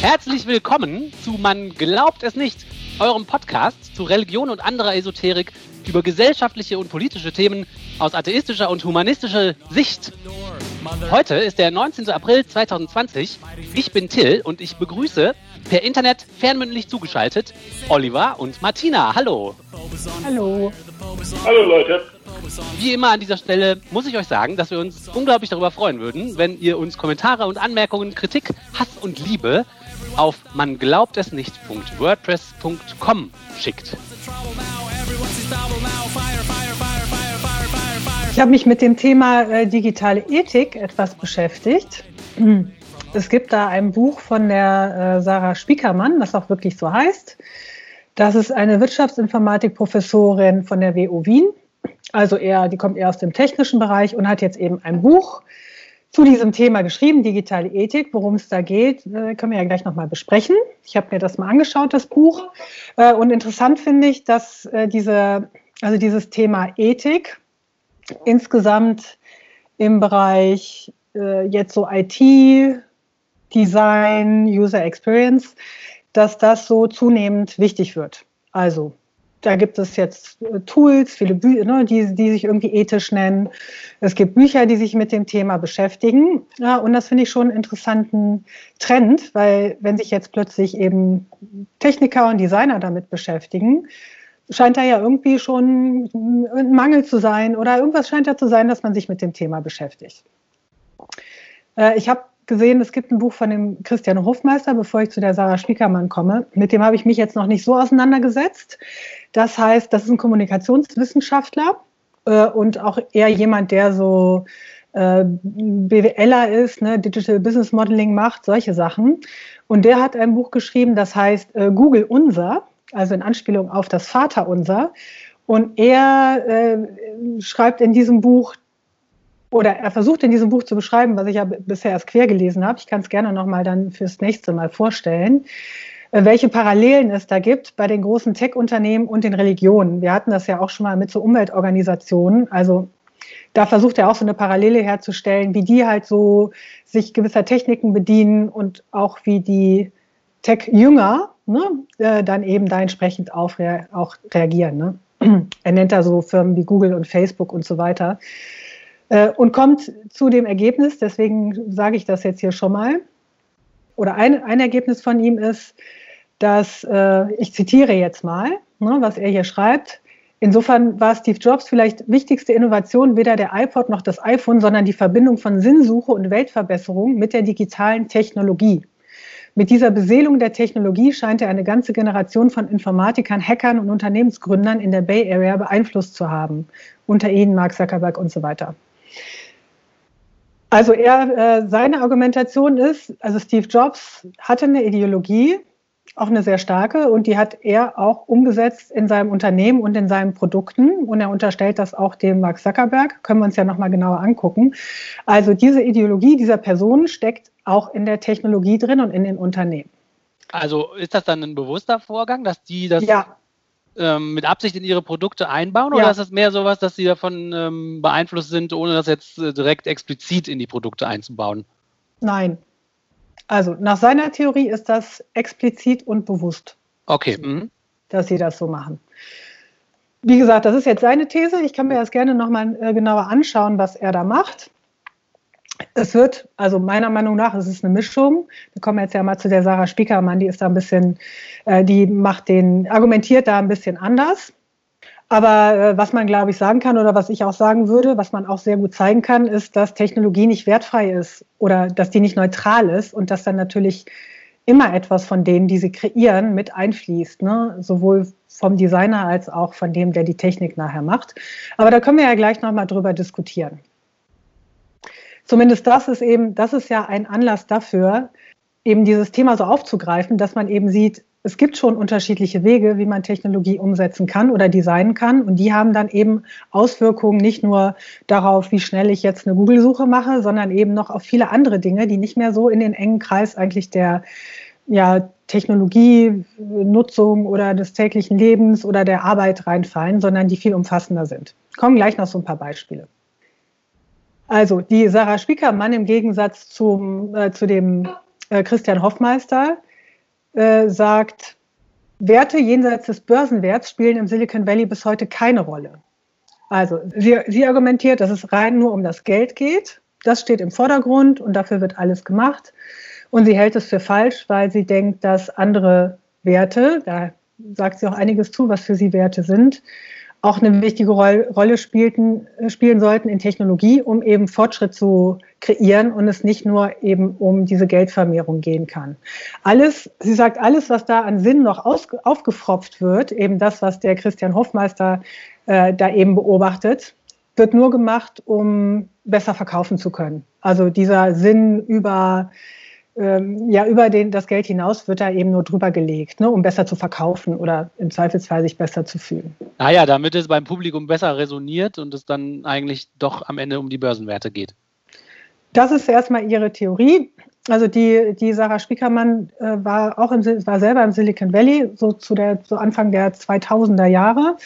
Herzlich willkommen zu Man glaubt es nicht, eurem Podcast zu Religion und anderer Esoterik über gesellschaftliche und politische Themen aus atheistischer und humanistischer Sicht. Heute ist der 19. April 2020. Ich bin Till und ich begrüße per Internet fernmündlich zugeschaltet Oliver und Martina. Hallo. Hallo. Hallo Leute. Wie immer an dieser Stelle muss ich euch sagen, dass wir uns unglaublich darüber freuen würden, wenn ihr uns Kommentare und Anmerkungen, Kritik, Hass und Liebe auf man glaubt es nicht.wordpress.com schickt. Ich habe mich mit dem Thema äh, digitale Ethik etwas beschäftigt. Es gibt da ein Buch von der äh, Sarah Spiekermann, das auch wirklich so heißt. Das ist eine Wirtschaftsinformatik-Professorin von der WU Wien. Also eher, die kommt eher aus dem technischen Bereich und hat jetzt eben ein Buch zu diesem Thema geschrieben, digitale Ethik. Worum es da geht, äh, können wir ja gleich nochmal besprechen. Ich habe mir das mal angeschaut, das Buch. Äh, und interessant finde ich, dass äh, diese, also dieses Thema Ethik insgesamt im Bereich jetzt so IT, Design, User Experience, dass das so zunehmend wichtig wird. Also da gibt es jetzt äh, Tools, viele Bü ne, die, die sich irgendwie ethisch nennen. Es gibt Bücher, die sich mit dem Thema beschäftigen. Ja, und das finde ich schon einen interessanten Trend, weil wenn sich jetzt plötzlich eben Techniker und Designer damit beschäftigen, scheint da ja irgendwie schon ein Mangel zu sein oder irgendwas scheint da zu sein, dass man sich mit dem Thema beschäftigt. Äh, ich habe gesehen, es gibt ein Buch von dem Christian Hofmeister, bevor ich zu der Sarah Spiekermann komme. Mit dem habe ich mich jetzt noch nicht so auseinandergesetzt. Das heißt, das ist ein Kommunikationswissenschaftler äh, und auch eher jemand, der so äh, BWLer ist, ne, Digital Business Modeling macht, solche Sachen. Und der hat ein Buch geschrieben, das heißt äh, Google Unser also in Anspielung auf das Vaterunser. Und er äh, schreibt in diesem Buch, oder er versucht in diesem Buch zu beschreiben, was ich ja bisher erst quer gelesen habe. Ich kann es gerne nochmal dann fürs nächste Mal vorstellen, äh, welche Parallelen es da gibt bei den großen Tech-Unternehmen und den Religionen. Wir hatten das ja auch schon mal mit so Umweltorganisationen. Also da versucht er auch so eine Parallele herzustellen, wie die halt so sich gewisser Techniken bedienen und auch wie die Tech-Jünger ne, äh, dann eben da entsprechend auf, auch reagieren. Ne? Er nennt da so Firmen wie Google und Facebook und so weiter. Äh, und kommt zu dem Ergebnis, deswegen sage ich das jetzt hier schon mal, oder ein, ein Ergebnis von ihm ist, dass, äh, ich zitiere jetzt mal, ne, was er hier schreibt, Insofern war Steve Jobs vielleicht wichtigste Innovation weder der iPod noch das iPhone, sondern die Verbindung von Sinnsuche und Weltverbesserung mit der digitalen Technologie. Mit dieser Beseelung der Technologie scheint er eine ganze Generation von Informatikern, Hackern und Unternehmensgründern in der Bay Area beeinflusst zu haben. Unter ihnen Mark Zuckerberg und so weiter. Also er, äh, seine Argumentation ist, also Steve Jobs hatte eine Ideologie, auch eine sehr starke und die hat er auch umgesetzt in seinem Unternehmen und in seinen Produkten und er unterstellt das auch dem Mark Zuckerberg, können wir uns ja nochmal genauer angucken. Also diese Ideologie dieser Person steckt auch in der Technologie drin und in den Unternehmen. Also ist das dann ein bewusster Vorgang, dass die das ja. Ähm, mit Absicht in ihre Produkte einbauen oder Ja. ist das mehr sowas, dass sie davon ähm, beeinflusst sind, ohne das jetzt äh, direkt explizit in die Produkte einzubauen? Nein. Also nach seiner Theorie ist das explizit und bewusst, Okay. Mhm. dass sie das so machen. Wie gesagt, das ist jetzt seine These. Ich kann mir das gerne nochmal äh, genauer anschauen, was er da macht. Es wird, also meiner Meinung nach, es ist eine Mischung. Wir kommen jetzt ja mal zu der Sarah Spiekermann, die ist da ein bisschen, äh, die macht den, argumentiert da ein bisschen anders. Aber äh, was man, glaube ich, sagen kann oder was ich auch sagen würde, was man auch sehr gut zeigen kann, ist, dass Technologie nicht wertfrei ist oder dass die nicht neutral ist und dass dann natürlich immer etwas von denen, die sie kreieren, mit einfließt. Ne? Sowohl vom Designer als auch von dem, der die Technik nachher macht. Aber da können wir ja gleich nochmal drüber diskutieren. Zumindest das ist eben, das ist ja ein Anlass dafür, eben dieses Thema so aufzugreifen, dass man eben sieht, es gibt schon unterschiedliche Wege, wie man Technologie umsetzen kann oder designen kann. Und die haben dann eben Auswirkungen nicht nur darauf, wie schnell ich jetzt eine Google-Suche mache, sondern eben noch auf viele andere Dinge, die nicht mehr so in den engen Kreis eigentlich der ja, Technologienutzung oder des täglichen Lebens oder der Arbeit reinfallen, sondern die viel umfassender sind. Kommen gleich noch so ein paar Beispiele. Also die Sarah Spiekermann im Gegensatz zum, äh, zu dem äh, Christian Hoffmeister, äh, sagt, Werte jenseits des Börsenwerts spielen im Silicon Valley bis heute keine Rolle. Also sie, sie argumentiert, dass es rein nur um das Geld geht. Das steht im Vordergrund und dafür wird alles gemacht. Und sie hält es für falsch, weil sie denkt, dass andere Werte, da sagt sie auch einiges zu, was für sie Werte sind, auch eine wichtige Rolle spielten, spielen sollten in Technologie, um eben Fortschritt zu kreieren und es nicht nur eben um diese Geldvermehrung gehen kann. Alles, sie sagt, alles, was da an Sinn noch aus, aufgefropft wird, eben das, was der Christian Hofmeister äh, da eben beobachtet, wird nur gemacht, um besser verkaufen zu können. Also dieser Sinn über ähm, ja, über den, das Geld hinaus wird da eben nur drüber gelegt, ne, um besser zu verkaufen oder im Zweifelsfall sich besser zu fühlen. Naja, ah damit es beim Publikum besser resoniert und es dann eigentlich doch am Ende um die Börsenwerte geht. Das ist erstmal ihre Theorie. Also die, die Sarah Spiekermann äh, war auch im, war selber im Silicon Valley, so zu der, so Anfang der 2000er Jahre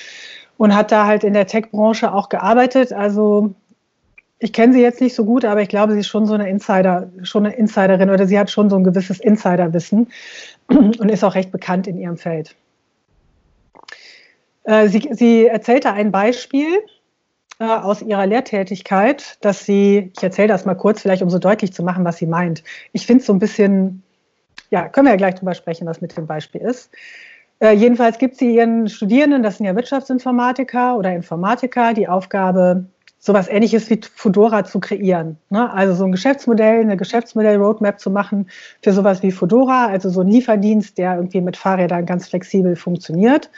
und hat da halt in der Tech-Branche auch gearbeitet. Also ich kenne sie jetzt nicht so gut, aber ich glaube, sie ist schon so eine Insider, schon eine Insiderin oder sie hat schon so ein gewisses Insiderwissen und ist auch recht bekannt in ihrem Feld. Äh, sie, sie erzählte ein Beispiel äh, aus ihrer Lehrtätigkeit, dass sie, ich erzähle das mal kurz, vielleicht um so deutlich zu machen, was sie meint. Ich finde es so ein bisschen, ja, können wir ja gleich drüber sprechen, was mit dem Beispiel ist. Äh, jedenfalls gibt sie ihren Studierenden, das sind ja Wirtschaftsinformatiker oder Informatiker, die Aufgabe, sowas ähnliches wie Fedora zu kreieren. Ne? Also so ein Geschäftsmodell, eine Geschäftsmodell-Roadmap zu machen für sowas wie Fedora, also so ein Lieferdienst, der irgendwie mit Fahrrädern ganz flexibel funktioniert.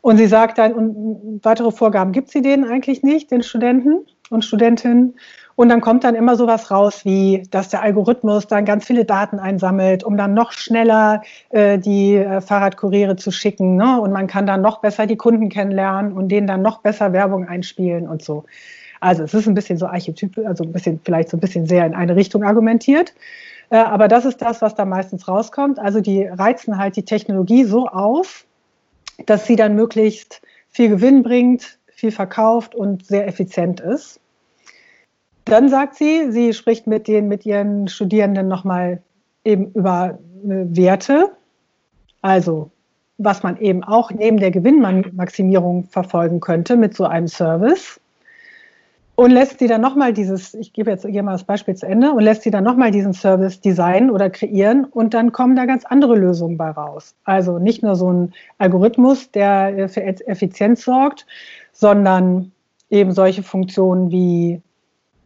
Und sie sagt dann, und weitere Vorgaben gibt sie denen eigentlich nicht, den Studenten und Studentinnen. Und dann kommt dann immer sowas raus, wie dass der Algorithmus dann ganz viele Daten einsammelt, um dann noch schneller äh, die äh, Fahrradkuriere zu schicken. Ne? Und man kann dann noch besser die Kunden kennenlernen und denen dann noch besser Werbung einspielen und so. Also es ist ein bisschen so Archetyp, also ein bisschen vielleicht so ein bisschen sehr in eine Richtung argumentiert. Äh, aber das ist das, was da meistens rauskommt. Also die reizen halt die Technologie so auf, dass sie dann möglichst viel Gewinn bringt, viel verkauft und sehr effizient ist. Dann sagt sie, sie spricht mit den, mit ihren Studierenden nochmal eben über äh, Werte, also was man eben auch neben der Gewinnmaximierung verfolgen könnte mit so einem Service und lässt sie dann nochmal dieses, ich gebe jetzt hier mal das Beispiel zu Ende, und lässt sie dann nochmal diesen Service designen oder kreieren und dann kommen da ganz andere Lösungen bei raus. Also nicht nur so ein Algorithmus, der für Effizienz sorgt, sondern eben solche Funktionen wie,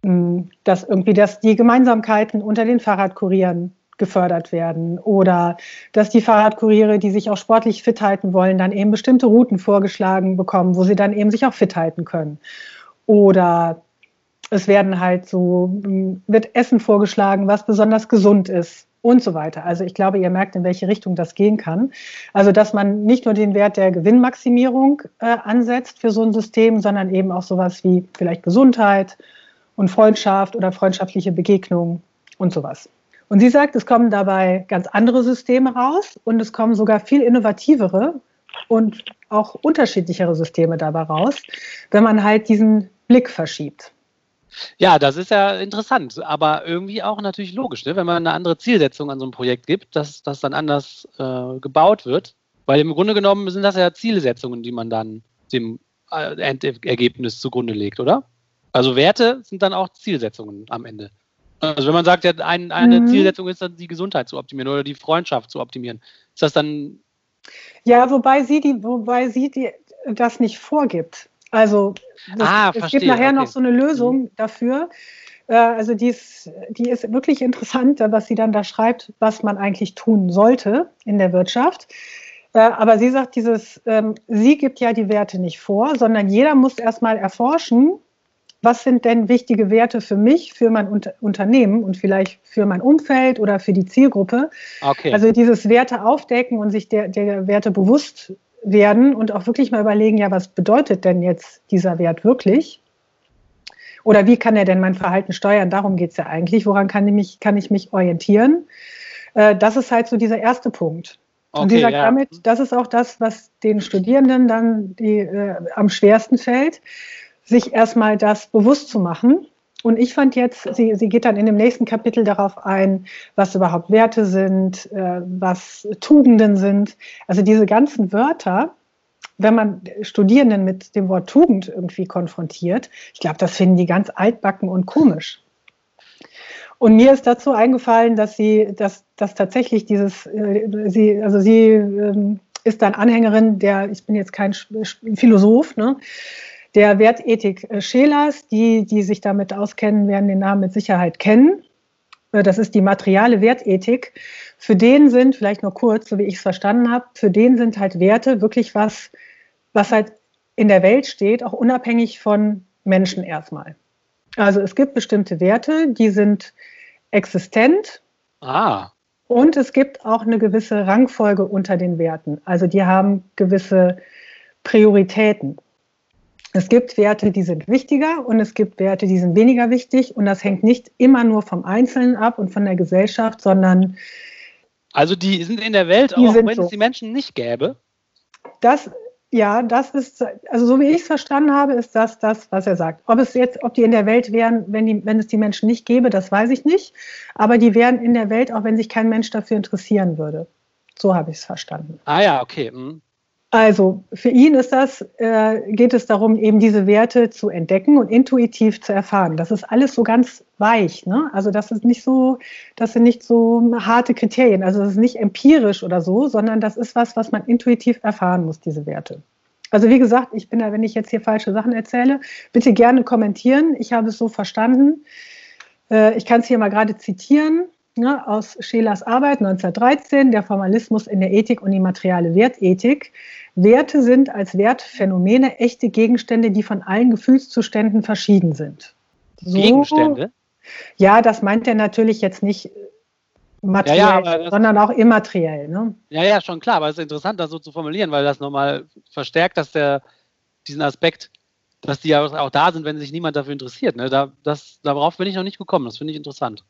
hm, dass irgendwie dass die Gemeinsamkeiten unter den Fahrradkurieren gefördert werden oder dass die Fahrradkuriere, die sich auch sportlich fit halten wollen, dann eben bestimmte Routen vorgeschlagen bekommen, wo sie dann eben sich auch fit halten können. Oder es werden halt so, wird Essen vorgeschlagen, was besonders gesund ist und so weiter. Also ich glaube, ihr merkt, in welche Richtung das gehen kann. Also dass man nicht nur den Wert der Gewinnmaximierung äh, ansetzt für so ein System, sondern eben auch sowas wie vielleicht Gesundheit und Freundschaft oder freundschaftliche Begegnungen und sowas. Und sie sagt, es kommen dabei ganz andere Systeme raus und es kommen sogar viel innovativere und auch unterschiedlichere Systeme dabei raus, wenn man halt diesen Blick verschiebt. Ja, das ist ja interessant, aber irgendwie auch natürlich logisch, ne? wenn man eine andere Zielsetzung an so ein Projekt gibt, dass das dann anders äh, gebaut wird. Weil im Grunde genommen sind das ja Zielsetzungen, die man dann dem äh, Endergebnis zugrunde legt, oder? Also Werte sind dann auch Zielsetzungen am Ende. Also wenn man sagt, ja, ein, eine mhm. Zielsetzung ist dann die Gesundheit zu optimieren oder die Freundschaft zu optimieren, ist das dann ja, wobei sie die, wobei sie die das nicht vorgibt. Also das, ah, es verstehe, gibt nachher okay. noch so eine Lösung mhm. dafür. Äh, also die ist, die ist wirklich interessant, was sie dann da schreibt, was man eigentlich tun sollte in der Wirtschaft. Äh, aber sie sagt dieses, ähm, sie gibt ja die Werte nicht vor, sondern jeder muss erstmal erforschen, was sind denn wichtige Werte für mich, für mein Unter Unternehmen und vielleicht für mein Umfeld oder für die Zielgruppe. Okay. Also dieses Werte aufdecken und sich der, der Werte bewusst werden und auch wirklich mal überlegen, ja, was bedeutet denn jetzt dieser Wert wirklich? Oder wie kann er denn mein Verhalten steuern? Darum geht es ja eigentlich. Woran kann ich mich, kann ich mich orientieren? Äh, das ist halt so dieser erste Punkt. Okay, und sagt ja. damit, das ist auch das, was den Studierenden dann die, äh, am schwersten fällt sich erstmal das bewusst zu machen Und ich fand jetzt, sie, sie geht dann in dem nächsten Kapitel darauf ein, was überhaupt Werte sind, äh, was Tugenden sind. Also diese ganzen Wörter, wenn man Studierenden mit dem Wort Tugend irgendwie konfrontiert, ich glaube, das finden die ganz altbacken und komisch. Und mir ist dazu eingefallen, dass sie, dass, dass tatsächlich dieses, äh, sie, also sie ähm, ist dann Anhängerin der, ich bin jetzt kein Philosoph, ne, der Wertethik äh, Schelers. Die, die sich damit auskennen, werden den Namen mit Sicherheit kennen. Äh, das ist die materiale Wertethik. Für den sind, vielleicht nur kurz, so wie ich es verstanden habe, für den sind halt Werte wirklich was, was halt in der Welt steht, auch unabhängig von Menschen erstmal. Also es gibt bestimmte Werte, die sind existent. Ah. Und es gibt auch eine gewisse Rangfolge unter den Werten. Also die haben gewisse Prioritäten. Es gibt Werte, die sind wichtiger und es gibt Werte, die sind weniger wichtig. Und das hängt nicht immer nur vom Einzelnen ab und von der Gesellschaft, sondern. Also die sind in der Welt, auch wenn so. es die Menschen nicht gäbe? Das, ja, das ist, also so wie ich es verstanden habe, ist das das, was er sagt. Ob es jetzt, ob die in der Welt wären, wenn, die, wenn es die Menschen nicht gäbe, das weiß ich nicht. Aber die wären in der Welt, auch wenn sich kein Mensch dafür interessieren würde. So habe ich es verstanden. Ah ja, okay. Hm. Also für ihn ist das, äh, geht es darum, eben diese Werte zu entdecken und intuitiv zu erfahren. Das ist alles so ganz weich. Ne? Also das ist nicht so, das sind nicht so harte Kriterien. Also das ist nicht empirisch oder so, sondern das ist was, was man intuitiv erfahren muss, diese Werte. Also wie gesagt, ich bin da, wenn ich jetzt hier falsche Sachen erzähle, bitte gerne kommentieren. Ich habe es so verstanden. Äh, ich kann es hier mal gerade zitieren ne, aus Schelers Arbeit 1913, der Formalismus in der Ethik und die materiale Wertethik. Werte sind als Wertphänomene echte Gegenstände, die von allen Gefühlszuständen verschieden sind. So, Gegenstände? Ja, das meint er natürlich jetzt nicht materiell, ja, ja, sondern auch immateriell. Ne? Ja, ja, schon klar, aber es ist interessant, das so zu formulieren, weil das nochmal verstärkt, dass der diesen Aspekt, dass die ja auch da sind, wenn sich niemand dafür interessiert. Ne? Da, das, darauf bin ich noch nicht gekommen, das finde ich interessant.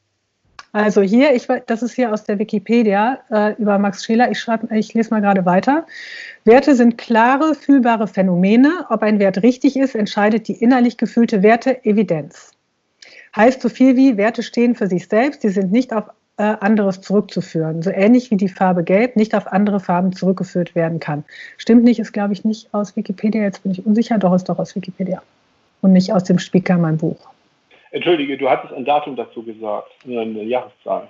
Also hier, ich, das ist hier aus der Wikipedia äh, über Max Scheler. Ich, schreib, ich lese mal gerade weiter. Werte sind klare, fühlbare Phänomene. Ob ein Wert richtig ist, entscheidet die innerlich gefühlte Werte-Evidenz. Heißt so viel wie, Werte stehen für sich selbst, sie sind nicht auf äh, anderes zurückzuführen. So ähnlich wie die Farbe Gelb nicht auf andere Farben zurückgeführt werden kann. Stimmt nicht, ist glaube ich nicht aus Wikipedia, jetzt bin ich unsicher, doch ist doch aus Wikipedia. Und nicht aus dem Spieker, mein Buch. Entschuldige, du hattest ein Datum dazu gesagt, eine Jahreszahl.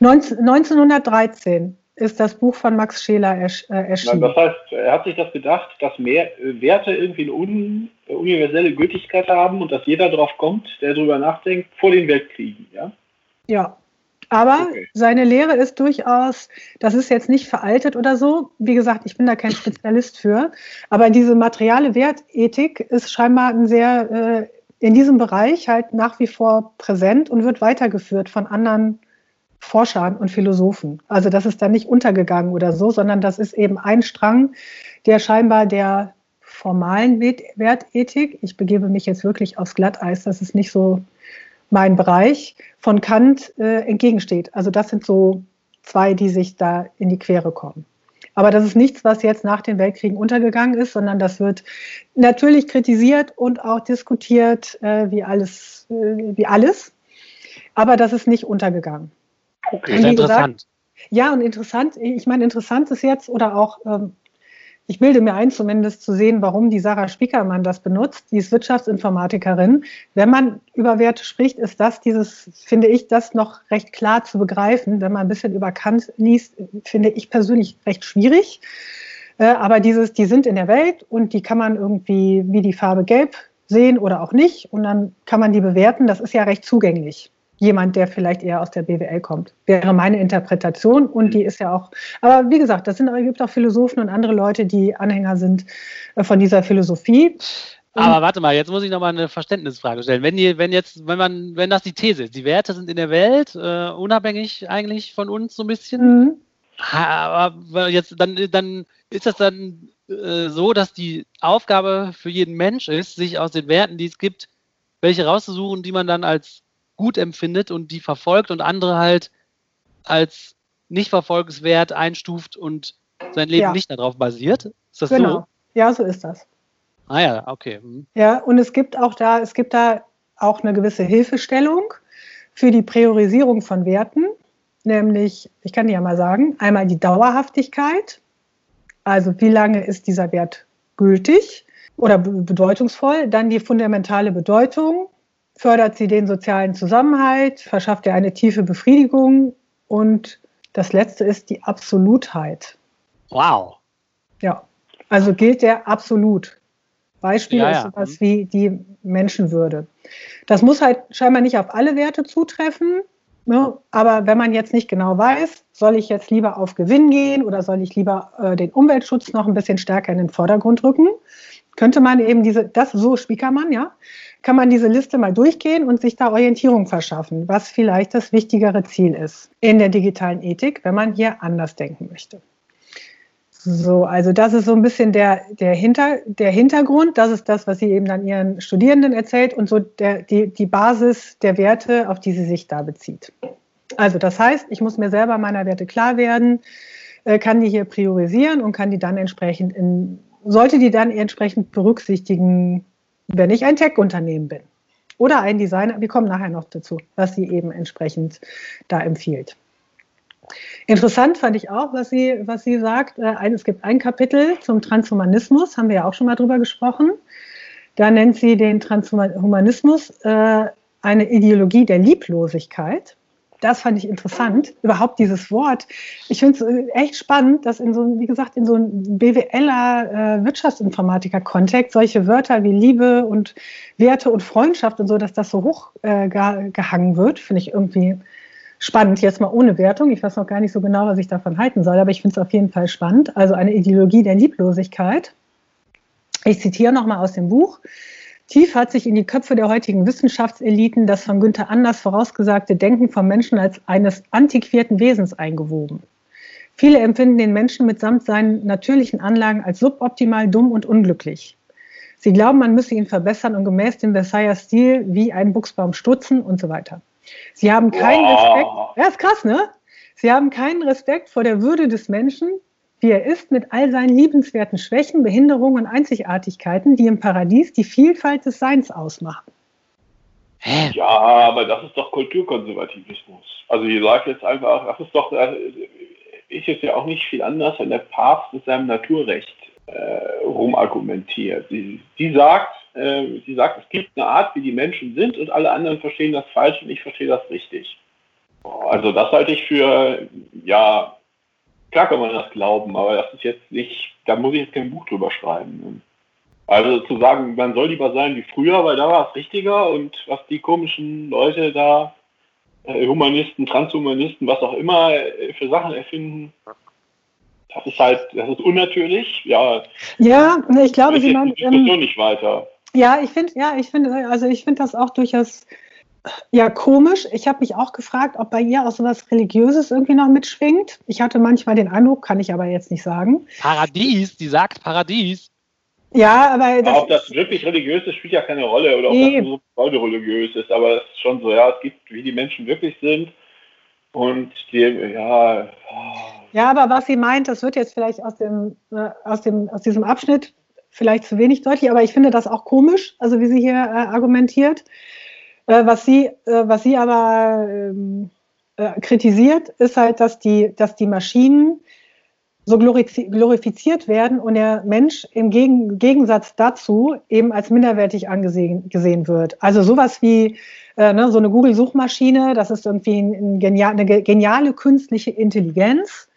19, 1913 ist das Buch von Max Scheler ersch, äh, erschienen. das heißt, er hat sich das gedacht, dass mehr äh, Werte irgendwie eine un, äh, universelle Gültigkeit haben und dass jeder drauf kommt, der darüber nachdenkt, vor den Weltkriegen, ja? Ja. Aber okay. seine Lehre ist durchaus, das ist jetzt nicht veraltet oder so. Wie gesagt, ich bin da kein Spezialist für. Aber diese materiale Wertethik ist scheinbar ein sehr in diesem Bereich halt nach wie vor präsent und wird weitergeführt von anderen Forschern und Philosophen. Also das ist da nicht untergegangen oder so, sondern das ist eben ein Strang, der scheinbar der formalen Wertethik, ich begebe mich jetzt wirklich aufs Glatteis, das ist nicht so mein Bereich, von Kant äh, entgegensteht. Also das sind so zwei, die sich da in die Quere kommen. Aber das ist nichts, was jetzt nach den Weltkriegen untergegangen ist, sondern das wird natürlich kritisiert und auch diskutiert, äh, wie, alles, äh, wie alles. Aber das ist nicht untergegangen. Okay, sehr interessant. ja, und interessant, ich meine, interessant ist jetzt oder auch ähm, ich bilde mir ein, zumindest zu sehen, warum die Sarah Spiekermann das benutzt. Die ist Wirtschaftsinformatikerin. Wenn man über Werte spricht, ist das dieses, finde ich, das noch recht klar zu begreifen. Wenn man ein bisschen über Kant liest, finde ich persönlich recht schwierig. Äh, aber dieses, die sind in der Welt und die kann man irgendwie wie die Farbe Gelb sehen oder auch nicht. Und dann kann man die bewerten. Das ist ja recht zugänglich jemand, der vielleicht eher aus der BWL kommt. Wäre meine Interpretation und die ist ja auch, aber wie gesagt, das sind, gibt auch Philosophen und andere Leute, die Anhänger sind äh, von dieser Philosophie. Aber warte mal, jetzt muss ich nochmal eine Verständnisfrage stellen. Wenn, die, wenn jetzt, wenn man, wenn das die These ist, die Werte sind in der Welt, äh, unabhängig eigentlich von uns so ein bisschen, mhm. aber jetzt dann, dann ist das dann äh, so, dass die Aufgabe für jeden Mensch ist, sich aus den Werten, die es gibt, welche rauszusuchen, die man dann als gut empfindet und die verfolgt und andere halt als nicht verfolgenswert einstuft und sein Leben ja. nicht darauf basiert. Ist das genau. so? Ja, so ist das. Ah ja, okay. Mhm. Ja, und es gibt auch da, es gibt da auch eine gewisse Hilfestellung für die Priorisierung von Werten, nämlich, ich kann dir ja mal sagen, einmal die Dauerhaftigkeit, also wie lange ist dieser Wert gültig oder bedeutungsvoll, dann die fundamentale Bedeutung, fördert sie den sozialen Zusammenhalt, verschafft er eine tiefe Befriedigung und das letzte ist die Absolutheit. Wow. Ja, also gilt der absolut. Beispiel ja, ist sowas ja. wie die Menschenwürde. Das muss halt scheinbar nicht auf alle Werte zutreffen, ne? aber wenn man jetzt nicht genau weiß, soll ich jetzt lieber auf Gewinn gehen oder soll ich lieber äh, den Umweltschutz noch ein bisschen stärker in den Vordergrund rücken, könnte man eben diese, das so Spiekermann, ja, kann man diese Liste mal durchgehen und sich da Orientierung verschaffen, was vielleicht das wichtigere Ziel ist in der digitalen Ethik, wenn man hier anders denken möchte. So, also das ist so ein bisschen der, der, Hinter, der Hintergrund. Das ist das, was sie eben dann ihren Studierenden erzählt und so der, die, die Basis der Werte, auf die sie sich da bezieht. Also das heißt, ich muss mir selber meiner Werte klar werden, äh, kann die hier priorisieren und kann die dann entsprechend in, sollte die dann entsprechend berücksichtigen, wenn ich ein Tech-Unternehmen bin. Oder ein Designer, wir kommen nachher noch dazu, was sie eben entsprechend da empfiehlt. Interessant fand ich auch, was sie, was sie sagt. Äh, es gibt ein Kapitel zum Transhumanismus, haben wir ja auch schon mal drüber gesprochen. Da nennt sie den Transhumanismus äh, eine Ideologie der Lieblosigkeit. Das fand ich interessant, überhaupt dieses Wort. Ich finde es äh, echt spannend, dass in so, wie gesagt, in so einem BWLer äh, Wirtschaftsinformatiker-Kontext solche Wörter wie Liebe und Werte und Freundschaft und so, dass das so hoch äh, gehangen wird, finde ich irgendwie spannend, jetzt mal ohne Wertung. Ich weiß noch gar nicht so genau, was ich davon halten soll, aber ich finde es auf jeden Fall spannend. Also eine Ideologie der Lieblosigkeit. Ich zitiere nochmal aus dem Buch. Tief hat sich in die Köpfe der heutigen Wissenschaftseliten das von Günther Anders vorausgesagte Denken vom Menschen als eines antiquierten Wesens eingewoben. Viele empfinden den Menschen mitsamt seinen natürlichen Anlagen als suboptimal, dumm und unglücklich. Sie glauben, man müsse ihn verbessern und gemäß dem Versailler Stil wie einen Buchsbaum stutzen und so weiter. Sie haben keinen wow. Respekt. Ja, ist krass, ne? Sie haben keinen Respekt vor der Würde des Menschen, wie er ist, mit all seinen liebenswerten Schwächen, Behinderungen und Einzigartigkeiten, die im Paradies die Vielfalt des Seins ausmachen. Hä? Ja, aber das ist doch Kulturkonservativismus. Also ihr sagt jetzt einfach, das ist doch, ist jetzt ja auch nicht viel anders, wenn der Papst mit seinem Naturrecht äh, rumargumentiert. Sie, sie sagt, äh, sie sagt, es gibt eine Art, wie die Menschen sind und alle anderen verstehen das falsch und ich verstehe das richtig. Also das halte ich für, ja, klar kann man das glauben, aber das ist jetzt nicht, da muss ich jetzt kein Buch drüber schreiben. Also zu sagen, man soll lieber sein wie früher, weil da war es richtiger und was die komischen Leute da, äh, Humanisten, Transhumanisten, was auch immer äh, für Sachen erfinden, das ist halt, das ist unnatürlich. Ja, ja ich glaube, Sie meinen. Ähm, nicht weiter. Ja, ich finde, ja, ich finde, also ich finde das auch durchaus ja komisch. Ich habe mich auch gefragt, ob bei ihr auch so was Religiöses irgendwie noch mitschwingt. Ich hatte manchmal den Eindruck, kann ich aber jetzt nicht sagen. Paradies, die sagt Paradies. Ja, aber. Das ob das wirklich religiös ist, spielt ja keine Rolle. Oder ob nee. das so religiös ist. Aber es ist schon so, ja, es gibt, wie die Menschen wirklich sind. Und die, ja. Ja, aber was sie meint, das wird jetzt vielleicht aus dem, äh, aus dem, aus diesem Abschnitt vielleicht zu wenig deutlich, aber ich finde das auch komisch, also wie sie hier äh, argumentiert. Äh, was, sie, äh, was sie aber ähm, äh, kritisiert, ist halt, dass die, dass die Maschinen so glorifiziert werden und der Mensch im Gegen Gegensatz dazu eben als minderwertig angesehen gesehen wird. Also sowas wie äh, ne, so eine Google-Suchmaschine, das ist irgendwie ein genial, eine geniale künstliche Intelligenz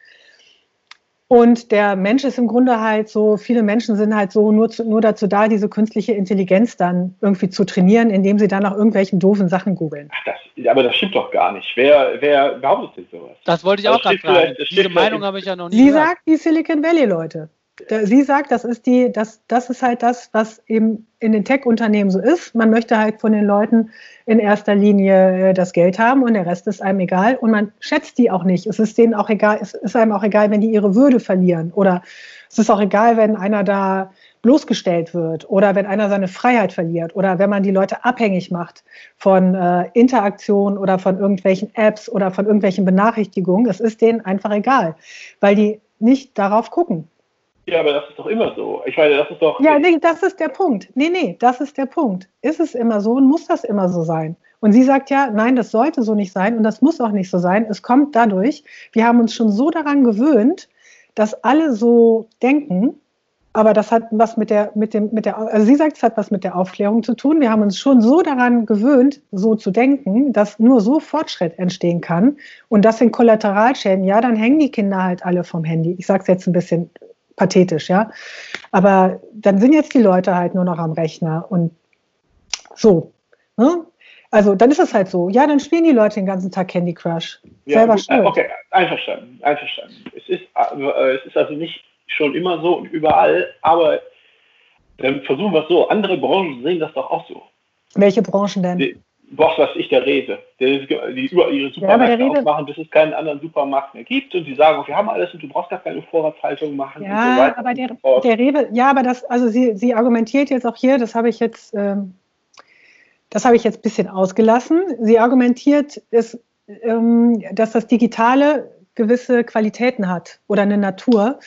und der Mensch ist im Grunde halt so, viele Menschen sind halt so nur, zu, nur dazu da, diese künstliche Intelligenz dann irgendwie zu trainieren, indem sie dann nach irgendwelchen doofen Sachen googeln. Ach, das, aber das stimmt doch gar nicht. Wer, wer behauptet denn sowas? Das wollte ich auch gerade fragen. Diese Meinung habe ich ja noch nie Sie gehört. sagt die Silicon Valley-Leute sie sagt, das ist die, das, das ist halt das, was eben in den Tech-Unternehmen so ist. Man möchte halt von den Leuten in erster Linie äh, das Geld haben und der Rest ist einem egal und man schätzt die auch nicht. Es ist denen auch egal, es ist einem auch egal, wenn die ihre Würde verlieren oder es ist auch egal, wenn einer da bloßgestellt wird oder wenn einer seine Freiheit verliert oder wenn man die Leute abhängig macht von äh, Interaktionen oder von irgendwelchen Apps oder von irgendwelchen Benachrichtigungen. Es ist denen einfach egal, weil die nicht darauf gucken. Ja, aber das ist doch immer so. Ich meine, das ist doch. Ja, nee, das ist der Punkt. Nee, nee, das ist der Punkt. Ist es immer so und muss das immer so sein? Und sie sagt ja, nein, das sollte so nicht sein und das muss auch nicht so sein. Es kommt dadurch, wir haben uns schon so daran gewöhnt, dass alle so denken, aber das hat was mit der, mit dem, mit der, also sie sagt, es hat was mit der Aufklärung zu tun. Wir haben uns schon so daran gewöhnt, so zu denken, dass nur so Fortschritt entstehen kann. Und das sind Kollateralschäden. Ja, dann hängen die Kinder halt alle vom Handy. Ich sage es jetzt ein bisschen pathetisch, ja. Aber dann sind jetzt die Leute halt nur noch am Rechner und so. Ne? Also dann ist es halt so. Ja, dann spielen die Leute den ganzen Tag Candy Crush. Ja, Selber schuld. Okay, einverstanden, einverstanden. Es ist, äh, es ist also nicht schon immer so und überall, aber dann versuchen wir es so. Andere Branchen sehen das doch auch so. Welche Branchen denn? Die, was weiß ich, der Rewe, die über ihre Supermärkte ja, aufmachen, bis es keinen anderen Supermarkt mehr gibt und die sagen, wir haben alles und du brauchst gar keine Vorratshaltung machen. Ja, so aber der, der Rewe, ja, aber das, also sie, sie argumentiert jetzt auch hier, das habe ich jetzt, ähm, das habe ich jetzt ein bisschen ausgelassen. Sie argumentiert, dass, ähm, dass das Digitale gewisse Qualitäten hat oder eine Natur.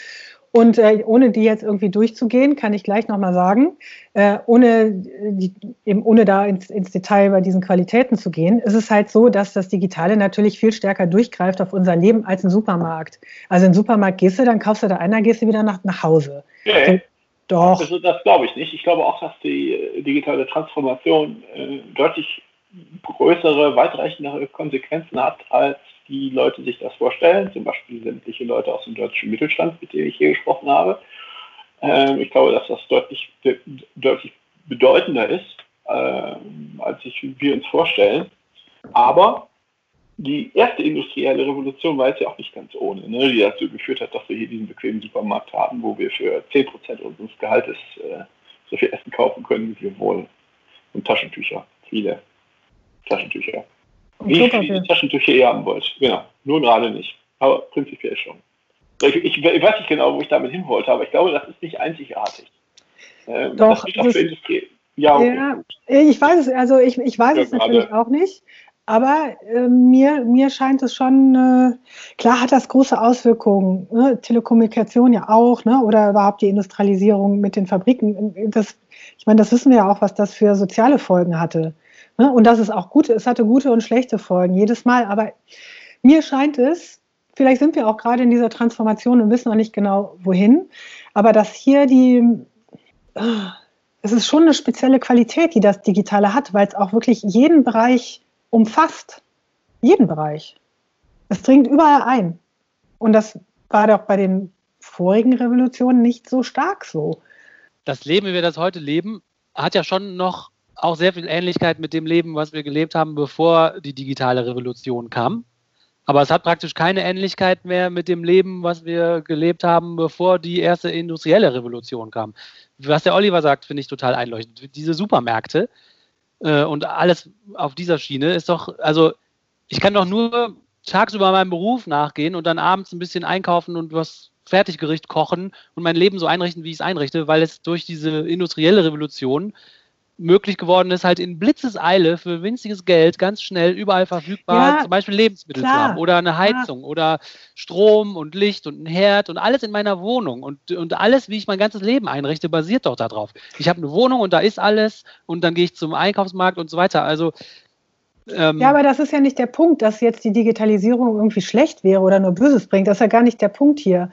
Und äh, ohne die jetzt irgendwie durchzugehen, kann ich gleich nochmal sagen, äh, ohne, die, eben ohne da ins, ins Detail bei diesen Qualitäten zu gehen, ist es halt so, dass das Digitale natürlich viel stärker durchgreift auf unser Leben als ein Supermarkt. Also in den Supermarkt gehst du, dann kaufst du da einer, gehst du wieder nach, nach Hause. Okay. Doch. Also das glaube ich nicht. Ich glaube auch, dass die äh, digitale Transformation äh, deutlich größere, weitreichendere Konsequenzen hat als die Leute sich das vorstellen, zum Beispiel sämtliche Leute aus dem deutschen Mittelstand, mit denen ich hier gesprochen habe. Ähm, ich glaube, dass das deutlich, deutlich bedeutender ist, ähm, als sich wir uns vorstellen. Aber die erste industrielle Revolution war jetzt ja auch nicht ganz ohne, ne, die dazu geführt hat, dass wir hier diesen bequemen Supermarkt haben, wo wir für 10% unseres Gehaltes äh, so viel Essen kaufen können, wie wir wollen. Und Taschentücher, viele Taschentücher. Wie viele Taschentücher ihr haben wollt. Genau. Nur gerade nicht. Aber prinzipiell schon. Ich, ich, ich, weiß nicht genau, wo ich damit hin wollte, aber ich glaube, das ist nicht einzigartig. Ähm, Doch. Das ist. Ja, okay. ja, ich weiß es, also ich, ich weiß ja, es natürlich auch nicht. Aber äh, mir, mir scheint es schon, äh, klar hat das große Auswirkungen, ne? Telekommunikation ja auch, ne? oder überhaupt die Industrialisierung mit den Fabriken. Das, ich meine, das wissen wir ja auch, was das für soziale Folgen hatte. Ne? Und das ist auch gut, es hatte gute und schlechte Folgen jedes Mal. Aber mir scheint es, vielleicht sind wir auch gerade in dieser Transformation und wissen noch nicht genau wohin, aber dass hier die, es ist schon eine spezielle Qualität, die das Digitale hat, weil es auch wirklich jeden Bereich umfasst. Jeden Bereich. Es dringt überall ein. Und das war doch bei den vorigen Revolutionen nicht so stark so. Das Leben, wie wir das heute leben, hat ja schon noch auch sehr viel Ähnlichkeit mit dem Leben, was wir gelebt haben, bevor die digitale Revolution kam. Aber es hat praktisch keine Ähnlichkeit mehr mit dem Leben, was wir gelebt haben, bevor die erste industrielle Revolution kam. Was der Oliver sagt, finde ich total einleuchtend. Diese Supermärkte äh, und alles auf dieser Schiene ist doch, also ich kann doch nur tagsüber meinem Beruf nachgehen und dann abends ein bisschen einkaufen und was Fertiggericht kochen und mein Leben so einrichten, wie ich es einrichte, weil es durch diese industrielle Revolution möglich geworden ist, halt in Blitzeseile für winziges Geld ganz schnell überall verfügbar, ja, zum Beispiel Lebensmittel klar. zu haben oder eine Heizung ja. oder Strom und Licht und ein Herd und alles in meiner Wohnung und, und alles, wie ich mein ganzes Leben einrichte, basiert doch darauf. Ich habe eine Wohnung und da ist alles und dann gehe ich zum Einkaufsmarkt und so weiter. Also ähm, ja, aber das ist ja nicht der Punkt, dass jetzt die Digitalisierung irgendwie schlecht wäre oder nur Böses bringt. Das ist ja gar nicht der Punkt hier.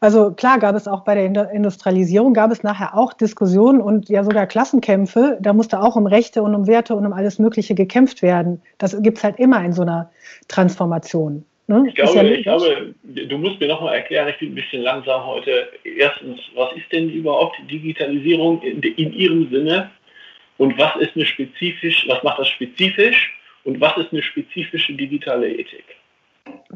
Also klar gab es auch bei der Industrialisierung, gab es nachher auch Diskussionen und ja sogar Klassenkämpfe. Da musste auch um Rechte und um Werte und um alles Mögliche gekämpft werden. Das gibt es halt immer in so einer Transformation. Ne? Ich, glaube, ja ich glaube, du musst mir nochmal erklären, ich bin ein bisschen langsam heute. Erstens, was ist denn überhaupt Digitalisierung in, in Ihrem Sinne? Und was ist eine spezifisch, was macht das spezifisch? Und was ist eine spezifische digitale Ethik?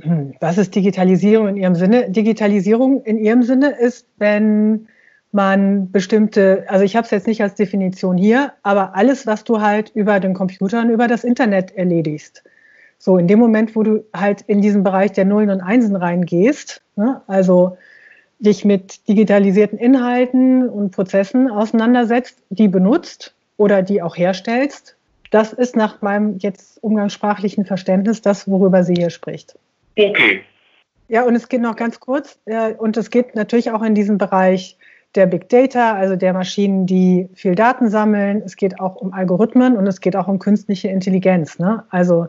Hm, was ist Digitalisierung in Ihrem Sinne? Digitalisierung in Ihrem Sinne ist, wenn man bestimmte, also ich habe es jetzt nicht als Definition hier, aber alles, was du halt über den Computer und über das Internet erledigst. So, in dem Moment, wo du halt in diesen Bereich der Nullen und Einsen reingehst, ne, also dich mit digitalisierten Inhalten und Prozessen auseinandersetzt, die benutzt oder die auch herstellst, das ist nach meinem jetzt umgangssprachlichen Verständnis das, worüber sie hier spricht. Okay. Ja, und es geht noch ganz kurz, äh, und es geht natürlich auch in diesen Bereich der Big Data, also der Maschinen, die viel Daten sammeln. Es geht auch um Algorithmen und es geht auch um künstliche Intelligenz. Ne? Also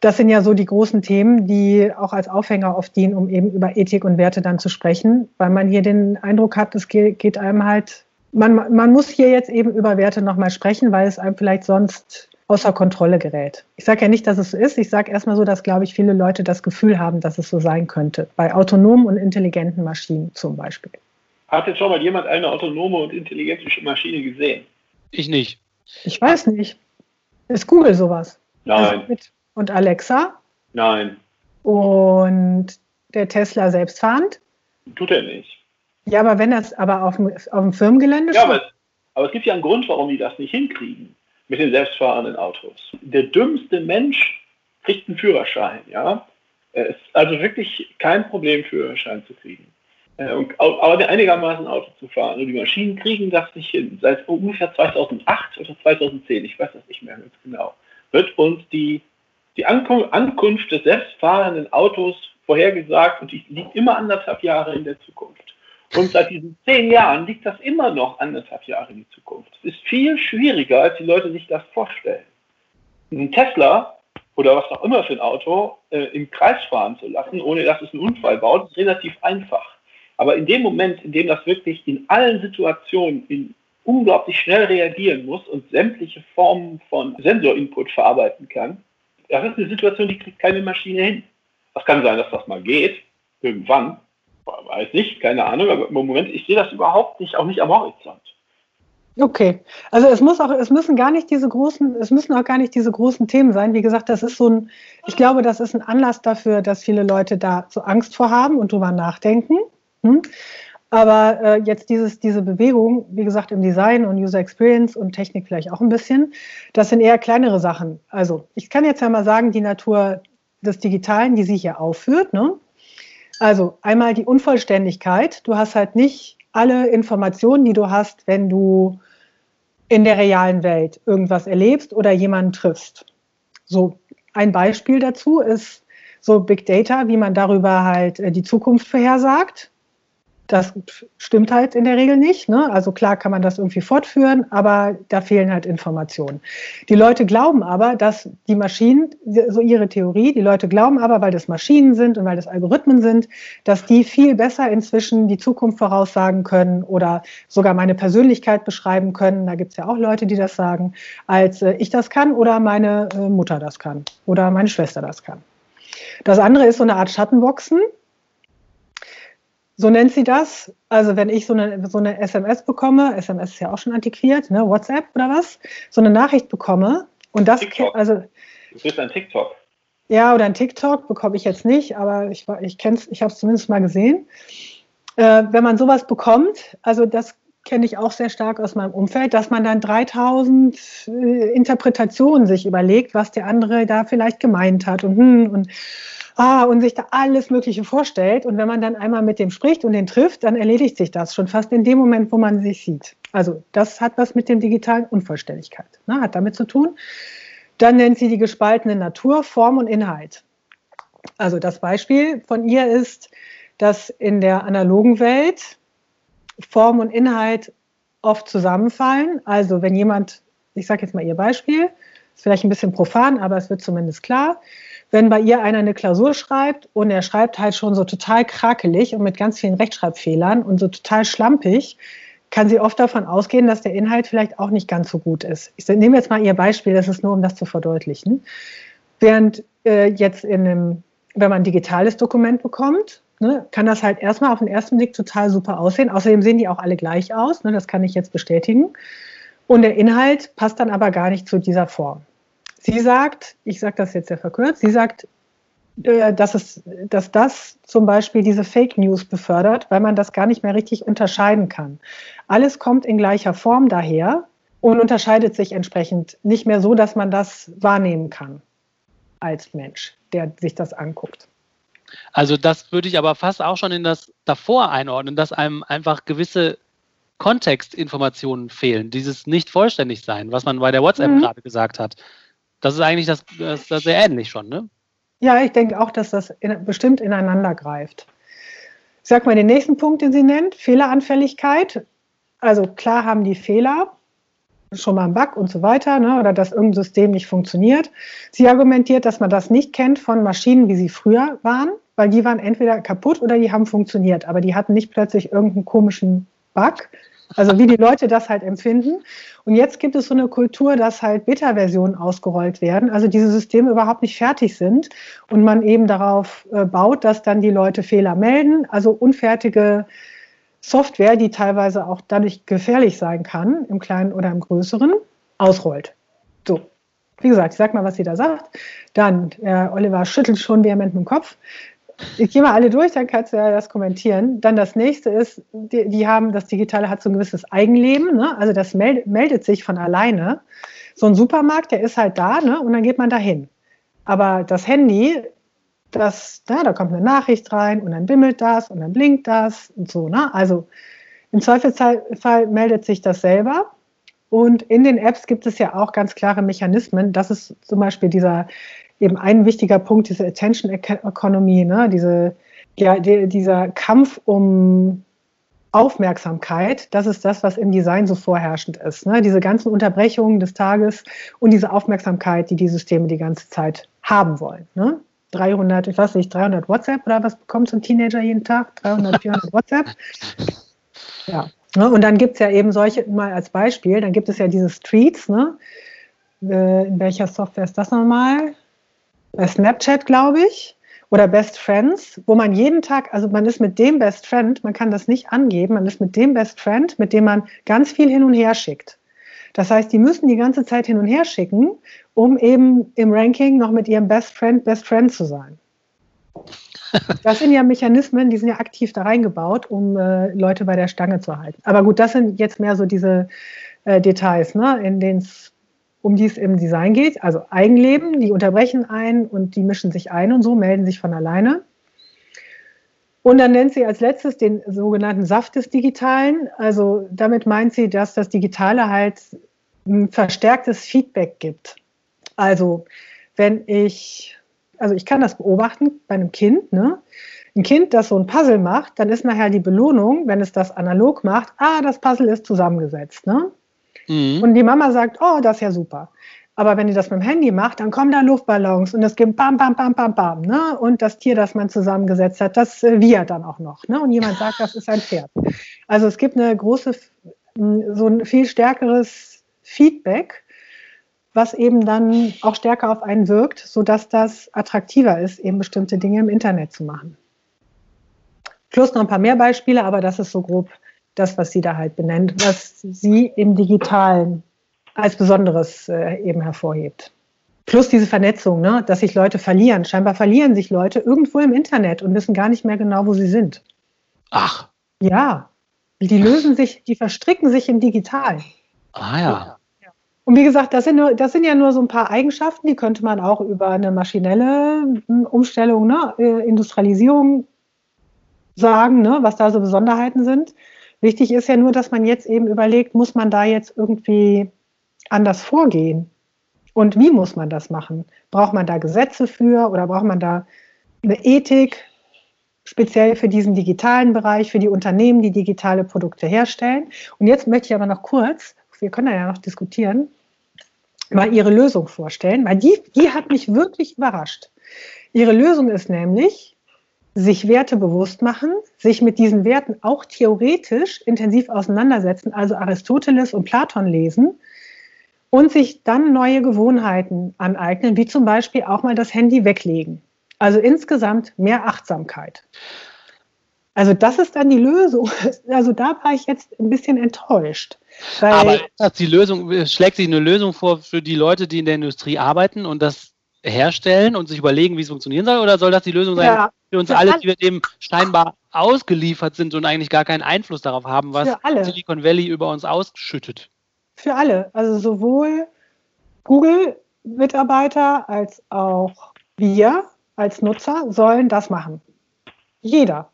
das sind ja so die großen Themen, die auch als Aufhänger oft dienen, um eben über Ethik und Werte dann zu sprechen, weil man hier den Eindruck hat, es geht einem halt, man, man muss hier jetzt eben über Werte nochmal sprechen, weil es einem vielleicht sonst außer Kontrolle gerät. Ich sage ja nicht, dass es so ist. Ich sage erstmal so, dass, glaube ich, viele Leute das Gefühl haben, dass es so sein könnte. Bei autonomen und intelligenten Maschinen zum Beispiel. Hat jetzt schon mal jemand eine autonome und intelligente Maschine gesehen? Ich nicht. Ich weiß nicht. Ist Google sowas? Nein. Also und Alexa? Nein. Und der Tesla selbstfahrend? Tut er nicht. Ja, aber wenn das aber auf dem, auf dem Firmengelände Ja, aber, aber es gibt ja einen Grund, warum die das nicht hinkriegen mit den selbstfahrenden Autos. Der dümmste Mensch kriegt einen Führerschein, ja. Es ist also wirklich kein Problem, Führerschein zu kriegen. Äh, und aber einigermaßen Auto zu fahren. Und die Maschinen kriegen das nicht hin. Seit ungefähr 2008 oder 2010, ich weiß das nicht mehr ganz genau, wird uns die, die Ankunft des selbstfahrenden Autos vorhergesagt und die liegt immer anderthalb Jahre in der Zukunft. Und seit diesen zehn Jahren liegt das immer noch anderthalb Jahre in die Zukunft. Es ist viel schwieriger, als die Leute sich das vorstellen. Ein Tesla oder was auch immer für ein Auto äh, im Kreis fahren zu lassen, ohne dass es einen Unfall baut, ist relativ einfach. Aber in dem Moment, in dem das wirklich in allen Situationen in unglaublich schnell reagieren muss und sämtliche Formen von Sensorinput verarbeiten kann, das ist eine Situation, die kriegt keine Maschine hin. Das kann sein, dass das mal geht, irgendwann, weiß nicht, keine Ahnung, aber im Moment, ich sehe das überhaupt nicht, auch nicht am Horizont. Okay, also es muss auch, es müssen gar nicht diese großen, es müssen auch gar nicht diese großen Themen sein. Wie gesagt, das ist so ein, ich glaube, das ist ein Anlass dafür, dass viele Leute da so Angst vor haben und drüber nachdenken. Hm? Aber äh, jetzt dieses, diese Bewegung, wie gesagt, im Design und User Experience und Technik vielleicht auch ein bisschen, das sind eher kleinere Sachen. Also ich kann jetzt ja mal sagen, die Natur des Digitalen, die sie hier aufführt, ne? Also einmal die Unvollständigkeit. Du hast halt nicht alle Informationen, die du hast, wenn du in der realen Welt irgendwas erlebst oder jemanden triffst. So ein Beispiel dazu ist so Big Data, wie man darüber halt äh, die Zukunft vorhersagt. Das stimmt halt in der Regel nicht. Ne? Also klar kann man das irgendwie fortführen, aber da fehlen halt Informationen. Die Leute glauben aber, dass die Maschinen, so ihre Theorie, die Leute glauben aber, weil das Maschinen sind und weil das Algorithmen sind, dass die viel besser inzwischen die Zukunft voraussagen können oder sogar meine Persönlichkeit beschreiben können. Da gibt es ja auch Leute, die das sagen, als äh, ich das kann oder meine äh, Mutter das kann oder meine Schwester das kann. Das andere ist so eine Art Schattenboxen. So nennt sie das. Also wenn ich so eine, so eine SMS bekomme, SMS ist ja auch schon antiquiert, ne? WhatsApp oder was, so eine Nachricht bekomme und das, TikTok. also Du bist ein TikTok. Ja, oder ein TikTok bekomme ich jetzt nicht, aber ich, ich kenne es, ich habe es zumindest mal gesehen. Äh, wenn man sowas bekommt, also das kenne ich auch sehr stark aus meinem Umfeld, dass man dann 3000 äh, Interpretationen sich überlegt, was der andere da vielleicht gemeint hat und, hm, und ah, und sich da alles Mögliche vorstellt. Und wenn man dann einmal mit dem spricht und den trifft, dann erledigt sich das schon fast in dem Moment, wo man sich sieht. Also das hat was mit dem digitalen Unvollständigkeit, ne, hat damit zu tun. Dann nennt sie die gespaltene Natur, Form und Inhalt. Also das Beispiel von ihr ist, dass in der analogen Welt Form und Inhalt oft zusammenfallen. Also wenn jemand, ich sage jetzt mal ihr Beispiel, ist vielleicht ein bisschen profan, aber es wird zumindest klar wenn bei ihr einer eine Klausur schreibt und er schreibt halt schon so total krakelig und mit ganz vielen Rechtschreibfehlern und so total schlampig, kann sie oft davon ausgehen, dass der Inhalt vielleicht auch nicht ganz so gut ist. Ich nehme jetzt mal ihr Beispiel, das ist nur, um das zu verdeutlichen. Während äh, jetzt in einem, wenn man ein digitales Dokument bekommt, ne, kann das halt erstmal auf den ersten Blick total super aussehen. Außerdem sehen die auch alle gleich aus, ne, das kann ich jetzt bestätigen. Und der Inhalt passt dann aber gar nicht zu dieser Form. Sie sagt, ich sage das jetzt sehr verkürzt, sie sagt, äh, dass, es, dass das zum Beispiel diese Fake News befördert, weil man das gar nicht mehr richtig unterscheiden kann. Alles kommt in gleicher Form daher und unterscheidet sich entsprechend nicht mehr so, dass man das wahrnehmen kann als Mensch, der sich das anguckt. Also das würde ich aber fast auch schon in das davor einordnen, dass einem einfach gewisse Kontextinformationen fehlen, dieses nicht vollständig sein, was man bei der WhatsApp mhm. gerade gesagt hat. Das ist eigentlich das, das, das sehr ähnlich schon, ne? Ja, ich denke auch, dass das in, bestimmt ineinander greift. Ich sag mal den nächsten Punkt, den sie nennt, Fehleranfälligkeit. Also klar haben die Fehler, schon mal ein Bug und so weiter, ne, oder dass irgendein System nicht funktioniert. Sie argumentiert, dass man das nicht kennt von Maschinen, wie sie früher waren, weil die waren entweder kaputt oder die haben funktioniert, aber die hatten nicht plötzlich irgendeinen komischen Bug, also wie die Leute das halt empfinden. Und jetzt gibt es so eine Kultur, dass halt Beta-Versionen ausgerollt werden, also diese Systeme überhaupt nicht fertig sind und man eben darauf äh, baut, dass dann die Leute Fehler melden, also unfertige Software, die teilweise auch dadurch gefährlich sein kann, im Kleinen oder im Größeren, ausrollt. So, wie gesagt, ich sag mal, was sie da sagt. Dann, äh, Oliver schüttelt schon vehement mit dem Kopf. Ich gehe mal alle durch, dann kannst du ja das kommentieren. Dann das nächste ist, die, die haben, das Digitale hat so ein gewisses Eigenleben, ne? also das meldet, meldet sich von alleine. So ein Supermarkt, der ist halt da ne? und dann geht man dahin. Aber das Handy, das, na, da kommt eine Nachricht rein und dann bimmelt das und dann blinkt das und so. Ne? Also im Zweifelsfall meldet sich das selber. Und in den Apps gibt es ja auch ganz klare Mechanismen. Das ist zum Beispiel dieser eben ein wichtiger Punkt, diese Attention Economy, ne? diese, ja, die, dieser Kampf um Aufmerksamkeit, das ist das, was im Design so vorherrschend ist. Ne? Diese ganzen Unterbrechungen des Tages und diese Aufmerksamkeit, die die Systeme die ganze Zeit haben wollen. Ne? 300, ich weiß nicht, 300 WhatsApp oder was bekommt so ein Teenager jeden Tag? 300, 400 WhatsApp? Ja. Ne? Und dann gibt es ja eben solche, mal als Beispiel, dann gibt es ja diese Streets, ne? Äh, in welcher Software ist das nochmal? Bei Snapchat, glaube ich, oder Best Friends, wo man jeden Tag, also man ist mit dem Best Friend, man kann das nicht angeben, man ist mit dem Best Friend, mit dem man ganz viel hin und her schickt. Das heißt, die müssen die ganze Zeit hin und her schicken, um eben im Ranking noch mit ihrem Best Friend Best Friend zu sein. Das sind ja Mechanismen, die sind ja aktiv da reingebaut, um äh, Leute bei der Stange zu halten. Aber gut, das sind jetzt mehr so diese äh, Details, ne, in denen es um die es im Design geht, also Eigenleben, die unterbrechen ein und die mischen sich ein und so, melden sich von alleine. Und dann nennt sie als letztes den sogenannten Saft des Digitalen. Also damit meint sie, dass das Digitale halt ein verstärktes Feedback gibt. Also wenn ich, also ich kann das beobachten bei einem Kind, ne? Ein Kind, das so ein Puzzle macht, dann ist nachher die Belohnung, wenn es das analog macht, ah, das Puzzle ist zusammengesetzt, ne? Mhm. Und die Mama sagt, oh, das ist ja super. Aber wenn die das mit dem Handy macht, dann kommen da Luftballons und es gibt bam, bam, bam, bam, bam. Ne? Und das Tier, das man zusammengesetzt hat, das äh, wiehert dann auch noch. Ne? Und jemand sagt, das ist ein Pferd. Also es gibt eine große, so ein viel stärkeres Feedback, was eben dann auch stärker auf einen wirkt, sodass das attraktiver ist, eben bestimmte Dinge im Internet zu machen. Plus noch ein paar mehr Beispiele, aber das ist so grob das, was sie da halt benennt, was sie im Digitalen als Besonderes äh, eben hervorhebt. Plus diese Vernetzung, ne, dass sich Leute verlieren. Scheinbar verlieren sich Leute irgendwo im Internet und wissen gar nicht mehr genau, wo sie sind. Ach. Ja. Die lösen sich, die verstricken sich im Digitalen. Ah ja. Und wie gesagt, das sind, nur, das sind ja nur so ein paar Eigenschaften, die könnte man auch über eine maschinelle hm, Umstellung, ne, äh, Industrialisierung sagen, ne, was da so Besonderheiten sind. Wichtig ist ja nur, dass man jetzt eben überlegt, muss man da jetzt irgendwie anders vorgehen? Und wie muss man das machen? Braucht man da Gesetze für oder braucht man da eine Ethik, speziell für diesen digitalen Bereich, für die Unternehmen, die digitale Produkte herstellen? Und jetzt möchte ich aber noch kurz, wir können ja noch diskutieren, mal Ihre Lösung vorstellen, weil die, die hat mich wirklich überrascht. Ihre Lösung ist nämlich, sich Werte bewusst machen, sich mit diesen Werten auch theoretisch intensiv auseinandersetzen, also Aristoteles und Platon lesen und sich dann neue Gewohnheiten aneignen, wie zum Beispiel auch mal das Handy weglegen. Also insgesamt mehr Achtsamkeit. Also das ist dann die Lösung. Also da war ich jetzt ein bisschen enttäuscht. Aber die Lösung, schlägt sich eine Lösung vor für die Leute, die in der Industrie arbeiten und das herstellen und sich überlegen, wie es funktionieren soll? Oder soll das die Lösung sein ja, für uns für alle, die wir dem scheinbar ausgeliefert sind und eigentlich gar keinen Einfluss darauf haben, was Silicon Valley über uns ausschüttet? Für alle. Also sowohl Google-Mitarbeiter als auch wir als Nutzer sollen das machen. Jeder.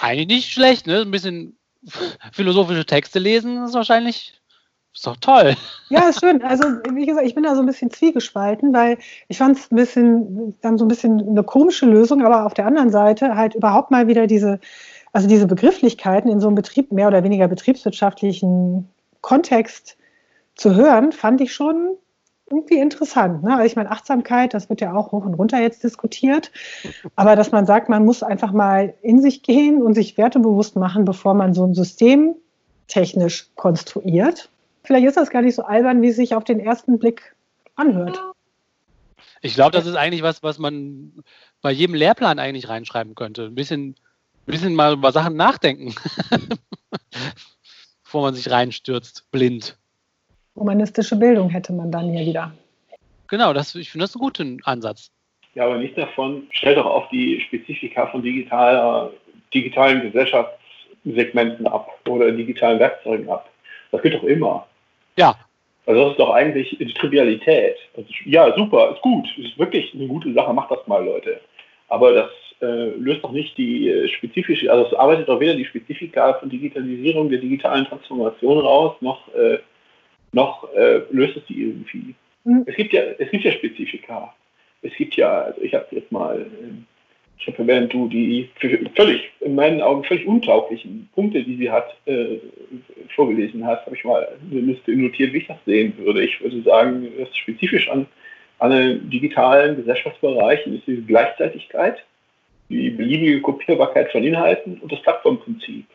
Eigentlich nicht schlecht, ne? Ein bisschen philosophische Texte lesen ist wahrscheinlich Ist doch toll. Ja, ist schön. Also, wie gesagt, ich bin da so ein bisschen zwiegespalten, weil ich fand es ein bisschen, dann so ein bisschen eine komische Lösung, aber auf der anderen Seite halt überhaupt mal wieder diese, also diese Begrifflichkeiten in so einem Betrieb, mehr oder weniger betriebswirtschaftlichen Kontext zu hören, fand ich schon irgendwie interessant. Ne? Also ich meine, Achtsamkeit, das wird ja auch hoch und runter jetzt diskutiert. Aber dass man sagt, man muss einfach mal in sich gehen und sich wertebewusst machen, bevor man so ein System technisch konstruiert. Vielleicht ist das gar nicht so albern, wie es sich auf den ersten Blick anhört. Ich glaube, das ist eigentlich was, was man bei jedem Lehrplan eigentlich reinschreiben könnte. Ein bisschen, ein bisschen mal über Sachen nachdenken, bevor man sich reinstürzt, blind. Humanistische Bildung hätte man dann hier wieder. Genau, das, ich finde das einen guten Ansatz. Ja, aber nicht davon, stell doch auf die Spezifika von digitaler, digitalen Gesellschaftssegmenten ab oder digitalen Werkzeugen ab. Das geht doch immer. Ja. Also das ist doch eigentlich die Trivialität. Also, ja, super, ist gut, ist wirklich eine gute Sache, macht das mal, Leute. Aber das äh, löst doch nicht die äh, spezifische, also es arbeitet doch weder die Spezifika von Digitalisierung, der digitalen Transformation raus, noch, äh, noch äh, löst es die irgendwie. Mhm. Es gibt ja, es gibt ja Spezifika. Es gibt ja, also ich habe jetzt mal ich habe, während du die völlig, in meinen Augen völlig untauglichen Punkte, die sie hat, äh, vorgelesen hast, habe ich mal eine Liste notiert, wie ich das sehen würde. Ich würde sagen, das spezifisch an, den digitalen Gesellschaftsbereichen ist die Gleichzeitigkeit, die beliebige Kopierbarkeit von Inhalten und das Plattformprinzip.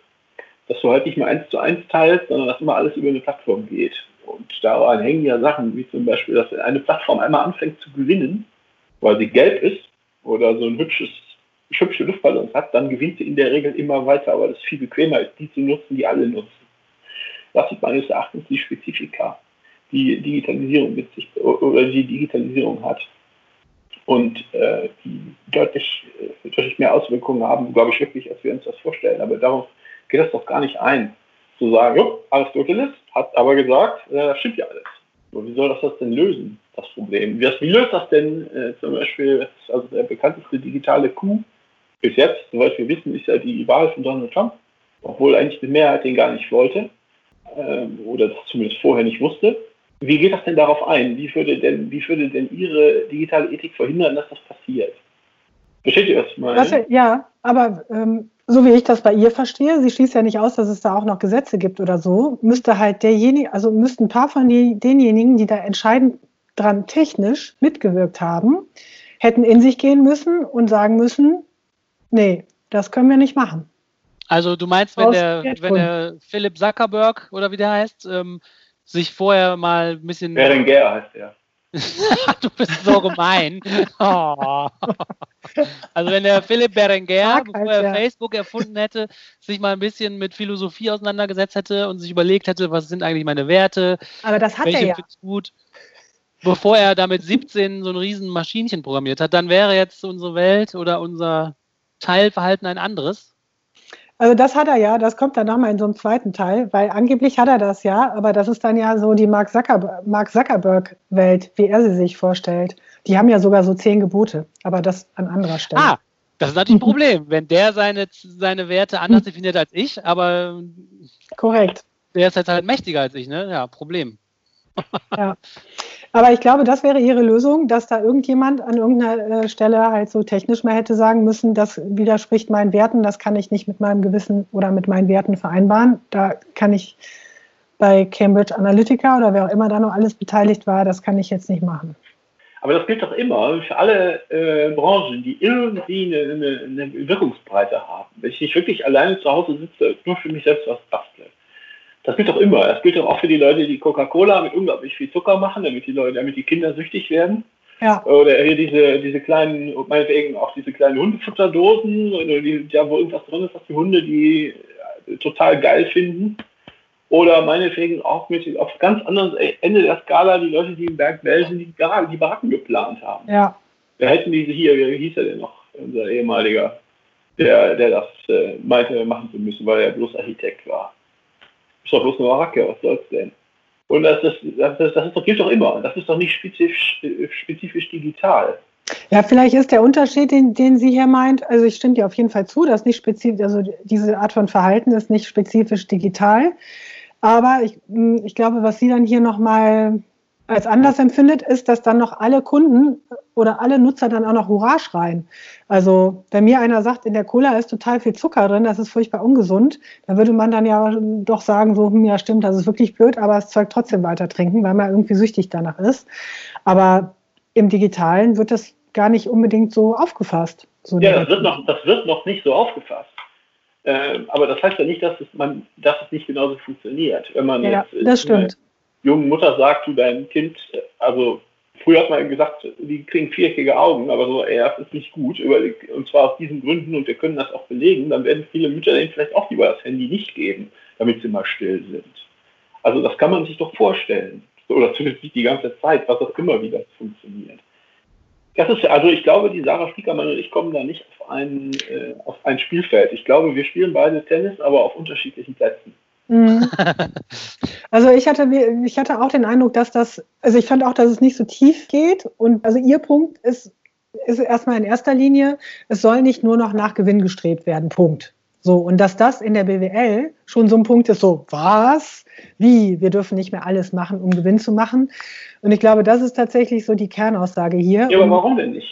Dass du halt nicht mehr eins zu eins teilst, sondern dass immer alles über eine Plattform geht. Und daran hängen ja Sachen, wie zum Beispiel, dass eine Plattform einmal anfängt zu gewinnen, weil sie gelb ist oder so ein hübsches hübsche Luftballons hat, dann gewinnt sie in der Regel immer weiter, weil es viel bequemer ist, die zu nutzen, die alle nutzen. Das ist meines Erachtens die Spezifika, die Digitalisierung mit sich oder die Digitalisierung hat. Und äh, die deutlich, äh, deutlich mehr Auswirkungen haben, glaube ich wirklich, als wir uns das vorstellen. Aber darauf geht das doch gar nicht ein, zu sagen, jo, Aristoteles hat aber gesagt, äh, das stimmt ja alles. Aber wie soll das das denn lösen, das Problem? Wie, wie löst das denn äh, zum Beispiel, also der bekannteste digitale Coup bis jetzt, soweit wir wissen, ist ja die Wahl von Donald Trump, obwohl eigentlich die Mehrheit den gar nicht wollte ähm, oder das zumindest vorher nicht wusste. Wie geht das denn darauf ein? Wie würde denn, wie würde denn Ihre digitale Ethik verhindern, dass das passiert? Versteht ihr das mal? Das, ja, aber ähm, so wie ich das bei ihr verstehe, sie schließt ja nicht aus, dass es da auch noch Gesetze gibt oder so, müsste halt derjenige, also müssten ein paar von die, denjenigen, die da entscheidend dran technisch mitgewirkt haben, hätten in sich gehen müssen und sagen müssen, Nee, das können wir nicht machen. Also du meinst, wenn der, wenn der Philipp Zuckerberg oder wie der heißt, ähm, sich vorher mal ein bisschen. Berenguer heißt er. du bist so gemein. Oh. Also wenn der Philipp Berenguer, bevor er ja. Facebook erfunden hätte, sich mal ein bisschen mit Philosophie auseinandergesetzt hätte und sich überlegt hätte, was sind eigentlich meine Werte. Aber das hat er ja. Gut, bevor er damit 17 so ein riesen Maschinchen programmiert hat, dann wäre jetzt unsere Welt oder unser Teilverhalten ein anderes? Also das hat er ja, das kommt dann nochmal in so einem zweiten Teil, weil angeblich hat er das ja, aber das ist dann ja so die Mark, Zuckerberg, Mark Zuckerberg-Welt, wie er sie sich vorstellt. Die haben ja sogar so zehn Gebote, aber das an anderer Stelle. Ah, das ist natürlich ein Problem, wenn der seine, seine Werte anders definiert als ich, aber korrekt. Der ist jetzt halt mächtiger als ich, ne? Ja, Problem. ja. Aber ich glaube, das wäre ihre Lösung, dass da irgendjemand an irgendeiner äh, Stelle halt so technisch mal hätte sagen müssen, das widerspricht meinen Werten, das kann ich nicht mit meinem Gewissen oder mit meinen Werten vereinbaren. Da kann ich bei Cambridge Analytica oder wer auch immer da noch alles beteiligt war, das kann ich jetzt nicht machen. Aber das gilt doch immer für alle äh, Branchen, die irgendwie eine, eine, eine, Wirkungsbreite haben. Wenn ich nicht wirklich alleine zu Hause sitze, nur für mich selbst was bastle, das gilt doch immer. Das gilt doch auch für die Leute, die Coca-Cola mit unglaublich viel Zucker machen, damit die Leute, damit die Kinder süchtig werden. Ja. Oder hier diese, diese kleinen, meinetwegen auch diese kleinen Hundefutterdosen, oder die, ja, wo irgendwas drin ist, was die Hunde die äh, total geil finden. Oder meinetwegen auch mit auf ganz anderen Ende der Skala die Leute, die im Berg Belsen die, die Baracken geplant haben. Ja. Da hätten diese hier, wie hieß er denn noch, unser ehemaliger, der, der das äh, meinte, machen zu müssen, weil er bloß Architekt war. Ist doch bloß eine Baracke, was soll's denn? Und das, das, das, das, das gilt doch immer. Das ist doch nicht spezifisch, spezifisch digital. Ja, vielleicht ist der Unterschied, den, den sie hier meint, also ich stimme dir auf jeden Fall zu, dass nicht spezifisch, also diese Art von Verhalten ist nicht spezifisch digital. Aber ich, hm, ich glaube, was sie dann hier nochmal als anders empfindet, ist, dass dann noch alle Kunden oder alle Nutzer dann auch noch Hurra schreien. Also wenn mir einer sagt, in der Cola ist total viel Zucker drin, das ist furchtbar ungesund, dann würde man dann ja doch sagen, so, hm, ja stimmt, das ist wirklich blöd, aber das Zeug trotzdem weiter trinken, weil man irgendwie süchtig danach ist. Aber im Digitalen wird das gar nicht unbedingt so aufgefasst. So ja, das wird, noch, das wird noch nicht so aufgefasst. Ähm, aber das heißt ja nicht, dass es, man, dass es nicht genauso funktioniert. Wenn man ja, jetzt, das stimmt jungen Mutter sagt, du dein Kind, also früher hat man gesagt, die kriegen viereckige Augen, aber so, ey, das ist nicht gut, und zwar aus diesen Gründen, und wir können das auch belegen, dann werden viele Mütter denen vielleicht auch lieber das Handy nicht geben, damit sie mal still sind. Also das kann man sich doch vorstellen. Oder zumindest nicht die ganze Zeit, was auch immer wieder funktioniert. Das ist, also ich glaube, die Sarah Spiekermann und ich kommen da nicht auf ein, äh, auf ein Spielfeld. Ich glaube, wir spielen beide Tennis, aber auf unterschiedlichen Plätzen. Mhm. Also ich hatte, ich hatte auch den Eindruck, dass das, also ich fand auch, dass es nicht so tief geht. Und also ihr Punkt ist, ist erstmal in erster Linie, es soll nicht nur noch nach Gewinn gestrebt werden. Punkt. So, und dass das in der BWL schon so ein Punkt ist, so, was? Wie? Wir dürfen nicht mehr alles machen, um Gewinn zu machen. Und ich glaube, das ist tatsächlich so die Kernaussage hier. Ja, aber warum denn nicht?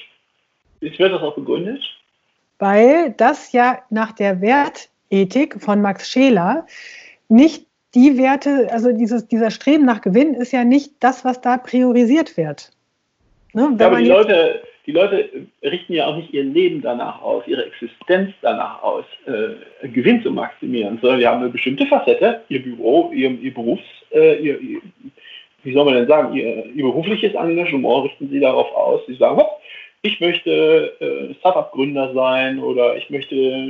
Wie wird das auch begründet? Weil das ja nach der Wertethik von Max Scheler nicht die Werte, also dieses, dieser Streben nach Gewinn ist ja nicht das, was da priorisiert wird. Ne? Ja, aber die Leute, die Leute richten ja auch nicht ihr Leben danach aus, ihre Existenz danach aus, äh, Gewinn zu maximieren, sondern die haben eine bestimmte Facette, ihr Büro, ihr, ihr Berufs, äh, ihr, ihr, wie soll man denn sagen, ihr, ihr, berufliches Engagement richten sie darauf aus. Sie sagen, hopp, ich möchte äh, Startup-Gründer sein oder ich möchte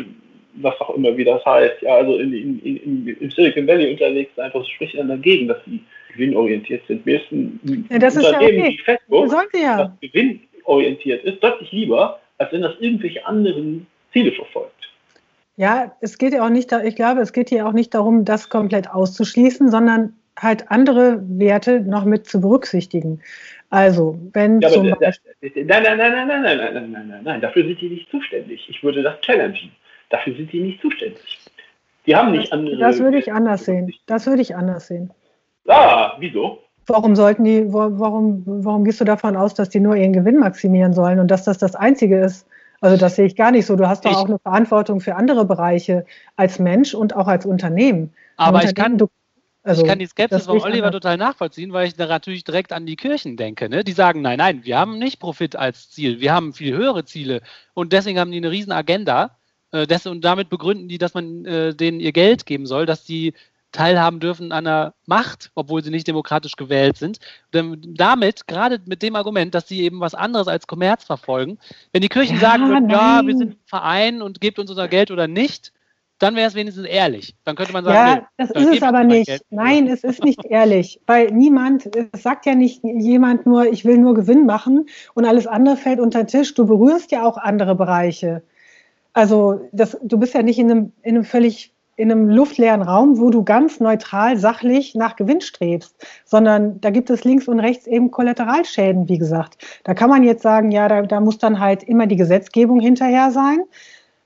was auch immer, wie das heißt, ja, also in, in, in, im Silicon Valley unterwegs sein, das spricht dann dagegen, dass sie gewinnorientiert sind. Mir ist ein ja, das Unternehmen ist ja okay. wie Facebook, ja. das gewinnorientiert ist, deutlich lieber, als wenn das irgendwelche anderen Ziele verfolgt. Ja, es geht ja auch nicht, ich glaube, es geht hier auch nicht darum, das komplett auszuschließen, sondern halt andere Werte noch mit zu berücksichtigen. Also, wenn ja, zum Beispiel. Nein, nein, nein, nein, nein, nein, nein, nein, nein, nein, dafür sind die nicht zuständig. Ich würde das challengen. Dafür sind die nicht zuständig. Die haben nicht andere. Das würde ich anders sehen. Das würde ich anders sehen. Ah, wieso? Warum sollten die, warum, warum gehst du davon aus, dass die nur ihren Gewinn maximieren sollen und dass das das Einzige ist? Also das sehe ich gar nicht so. Du hast doch ich, auch eine Verantwortung für andere Bereiche als Mensch und auch als Unternehmen. Aber Unternehmen, ich kann, du, also, ich kann die Skepsis von Oliver anders. total nachvollziehen, weil ich da natürlich direkt an die Kirchen denke. Ne? Die sagen, nein, nein, wir haben nicht Profit als Ziel, wir haben viel höhere Ziele und deswegen haben die eine riesen Agenda äh, das, und damit begründen die, dass man äh, denen ihr Geld geben soll, dass die teilhaben dürfen an der Macht, obwohl sie nicht demokratisch gewählt sind. Und damit, gerade mit dem Argument, dass sie eben was anderes als Kommerz verfolgen, wenn die Kirchen ja, sagen würden, ja, wir sind ein Verein und gebt uns unser Geld oder nicht, dann wäre es wenigstens ehrlich. Dann könnte man sagen, ja, nee, das ist es aber nicht. Geld. Nein, es ist nicht ehrlich, weil niemand, es sagt ja nicht jemand nur, ich will nur Gewinn machen und alles andere fällt unter den Tisch. Du berührst ja auch andere Bereiche. Also das, du bist ja nicht in einem, in einem völlig in einem luftleeren Raum, wo du ganz neutral, sachlich nach Gewinn strebst, sondern da gibt es links und rechts eben Kollateralschäden, wie gesagt. Da kann man jetzt sagen, ja, da, da muss dann halt immer die Gesetzgebung hinterher sein,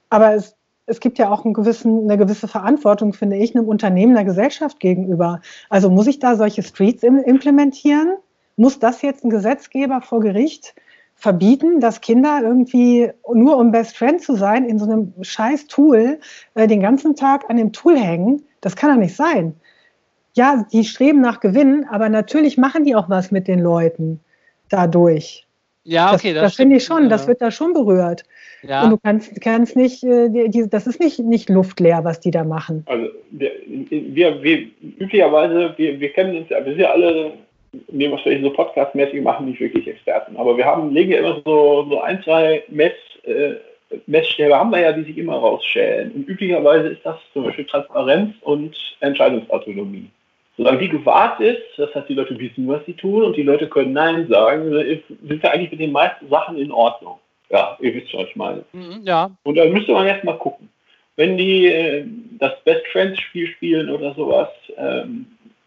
aber es, es gibt ja auch gewissen, eine gewisse Verantwortung, finde ich, einem Unternehmen, einer Gesellschaft gegenüber. Also muss ich da solche Streets implementieren? Muss das jetzt ein Gesetzgeber vor Gericht verbieten, dass Kinder irgendwie nur um Best Friend zu sein, in so einem scheiß Tool äh, den ganzen Tag an dem Tool hängen. Das kann doch nicht sein. Ja, die streben nach Gewinn, aber natürlich machen die auch was mit den Leuten dadurch. Ja, okay. Das, das, das finde ich schon, ja. das wird da schon berührt. Ja. Und du kannst, kannst nicht, äh, die, das ist nicht, nicht luftleer, was die da machen. Also wir, wir, wir üblicherweise, wir, wir kennen uns ja, wir sind ja alle dem, was wir so podcastmäßig machen, nicht wirklich Experten. Aber wir haben, legen ja immer so, so ein, zwei Mess, äh, Messstäbe haben wir ja, die sich immer rausschälen. Und üblicherweise ist das zum Beispiel Transparenz und Entscheidungsautonomie. Solange die gewahrt ist, das heißt, die Leute wissen, was sie tun und die Leute können Nein sagen, sind wir eigentlich mit den meisten Sachen in Ordnung. Ja, ihr wisst, was ich meine. Mhm, ja. Und dann müsste man jetzt mal gucken. Wenn die äh, das Best Friends Spiel spielen oder sowas, ähm,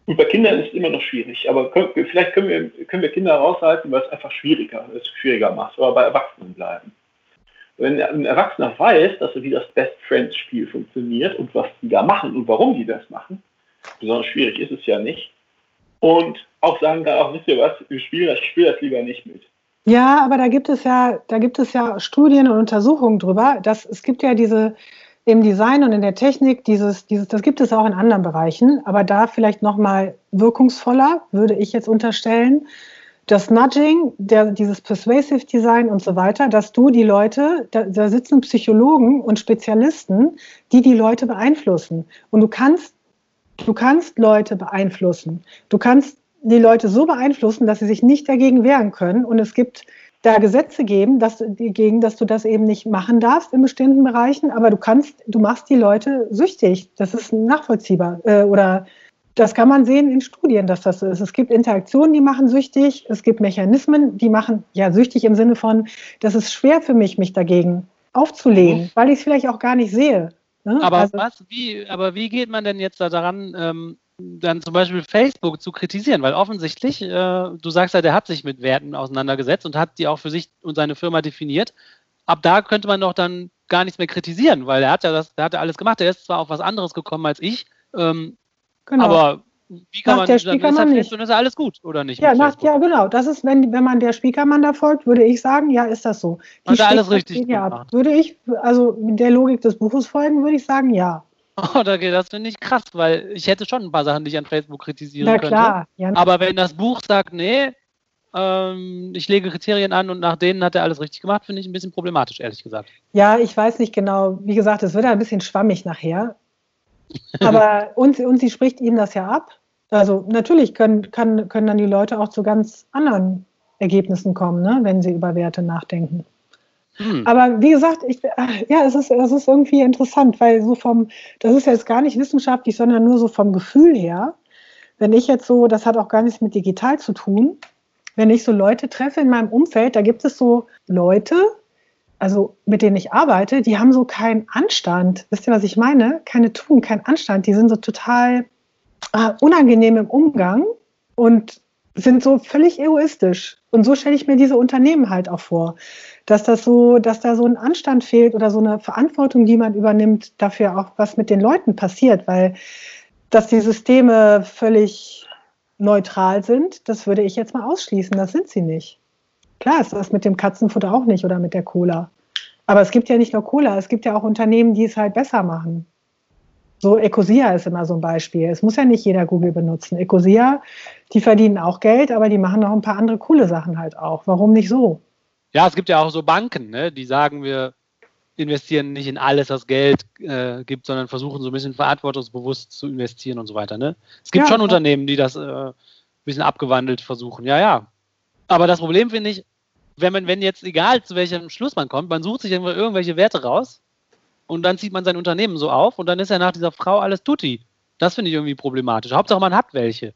und bei Kindern ist es immer noch schwierig, aber können, vielleicht können wir, können wir Kinder raushalten, weil es einfach schwieriger, es schwieriger macht, aber bei Erwachsenen bleiben. Wenn ein Erwachsener weiß, dass er wie das Best Friends Spiel funktioniert und was die da machen und warum die das machen, besonders schwierig ist es ja nicht. Und auch sagen kann, auch wisst ihr was, ich spiele das, ich spiele das lieber nicht mit. Ja, aber da gibt es ja, da gibt es ja Studien und Untersuchungen drüber, dass es gibt ja diese im Design und in der Technik dieses, dieses, das gibt es auch in anderen Bereichen, aber da vielleicht noch mal wirkungsvoller, würde ich jetzt unterstellen. Das Nudging, der, dieses Persuasive Design und so weiter, dass du die Leute, da, da sitzen Psychologen und Spezialisten, die die Leute beeinflussen. Und du kannst, du kannst Leute beeinflussen. Du kannst die Leute so beeinflussen, dass sie sich nicht dagegen wehren können. Und es gibt da Gesetze geben, dass, gegen, dass du das eben nicht machen darfst in bestimmten Bereichen, aber du kannst, du machst die Leute süchtig. Das ist nachvollziehbar. Äh, oder das kann man sehen in Studien, dass das so ist. Es gibt Interaktionen, die machen süchtig. Es gibt Mechanismen, die machen ja süchtig im Sinne von, das ist schwer für mich, mich dagegen aufzulehnen, weil ich es vielleicht auch gar nicht sehe. Ne? Aber also, was, wie, aber wie geht man denn jetzt da daran, ähm, dann zum Beispiel Facebook zu kritisieren, weil offensichtlich, äh, du sagst ja, der hat sich mit Werten auseinandergesetzt und hat die auch für sich und seine Firma definiert. Ab da könnte man doch dann gar nichts mehr kritisieren, weil er hat ja das, der hat ja alles gemacht. Er ist zwar auf was anderes gekommen als ich, ähm, genau. aber wie kann nach man, der dann ist, nicht. dann ist alles gut, oder nicht? Ja, nach, ja, genau. Das ist, wenn, wenn man der Spiekermann da folgt, würde ich sagen, ja, ist das so. Die hat er alles richtig gemacht. Würde ich, also mit der Logik des Buches folgen, würde ich sagen, ja. Oh, das finde ich krass, weil ich hätte schon ein paar Sachen, die ich an Facebook kritisieren Na, könnte. Klar. Ja, Aber wenn das Buch sagt, nee, ähm, ich lege Kriterien an und nach denen hat er alles richtig gemacht, finde ich ein bisschen problematisch, ehrlich gesagt. Ja, ich weiß nicht genau. Wie gesagt, es wird ein bisschen schwammig nachher. Aber und, und sie spricht ihm das ja ab. Also natürlich können, kann, können dann die Leute auch zu ganz anderen Ergebnissen kommen, ne, wenn sie über Werte nachdenken. Hm. Aber wie gesagt, ich, ja, es ist, es ist irgendwie interessant, weil so vom, das ist jetzt gar nicht wissenschaftlich, sondern nur so vom Gefühl her. Wenn ich jetzt so, das hat auch gar nichts mit digital zu tun, wenn ich so Leute treffe in meinem Umfeld, da gibt es so Leute, also mit denen ich arbeite, die haben so keinen Anstand. Wisst ihr, was ich meine? Keine Tugend, keinen Anstand. Die sind so total äh, unangenehm im Umgang und sind so völlig egoistisch. Und so stelle ich mir diese Unternehmen halt auch vor dass das so, dass da so ein Anstand fehlt oder so eine Verantwortung, die man übernimmt, dafür auch was mit den Leuten passiert, weil dass die Systeme völlig neutral sind, das würde ich jetzt mal ausschließen. Das sind sie nicht. Klar ist das mit dem Katzenfutter auch nicht oder mit der Cola. Aber es gibt ja nicht nur Cola, es gibt ja auch Unternehmen, die es halt besser machen. So Ecosia ist immer so ein Beispiel. Es muss ja nicht jeder Google benutzen. Ecosia, die verdienen auch Geld, aber die machen noch ein paar andere coole Sachen halt auch. Warum nicht so? Ja, es gibt ja auch so Banken, ne, die sagen, wir investieren nicht in alles, was Geld äh, gibt, sondern versuchen so ein bisschen verantwortungsbewusst zu investieren und so weiter. Ne? Es gibt ja, schon. Unternehmen, die das äh, ein bisschen abgewandelt versuchen. Ja, ja. Aber das Problem finde ich, wenn man, wenn jetzt egal zu welchem Schluss man kommt, man sucht sich irgendwelche Werte raus und dann zieht man sein Unternehmen so auf und dann ist ja nach dieser Frau alles tutti. Das finde ich irgendwie problematisch. Hauptsache man hat welche.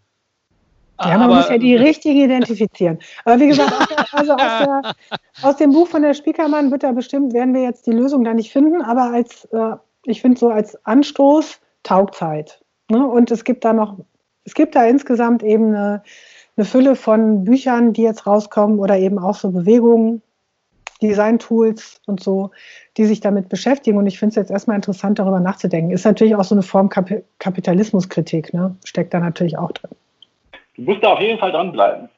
Ja, man aber, muss ja die richtigen identifizieren. Aber wie gesagt, also aus, der, aus, dem Buch von der Spiekermann wird da bestimmt, werden wir jetzt die Lösung da nicht finden, aber als, äh, ich finde so als Anstoß Taugzeit. Ne? Und es gibt da noch, es gibt da insgesamt eben eine, eine Fülle von Büchern, die jetzt rauskommen oder eben auch so Bewegungen, Design-Tools und so, die sich damit beschäftigen. Und ich finde es jetzt erstmal interessant, darüber nachzudenken. Ist natürlich auch so eine Form Kap Kapitalismuskritik, ne? steckt da natürlich auch drin. Du musst da auf jeden Fall dranbleiben.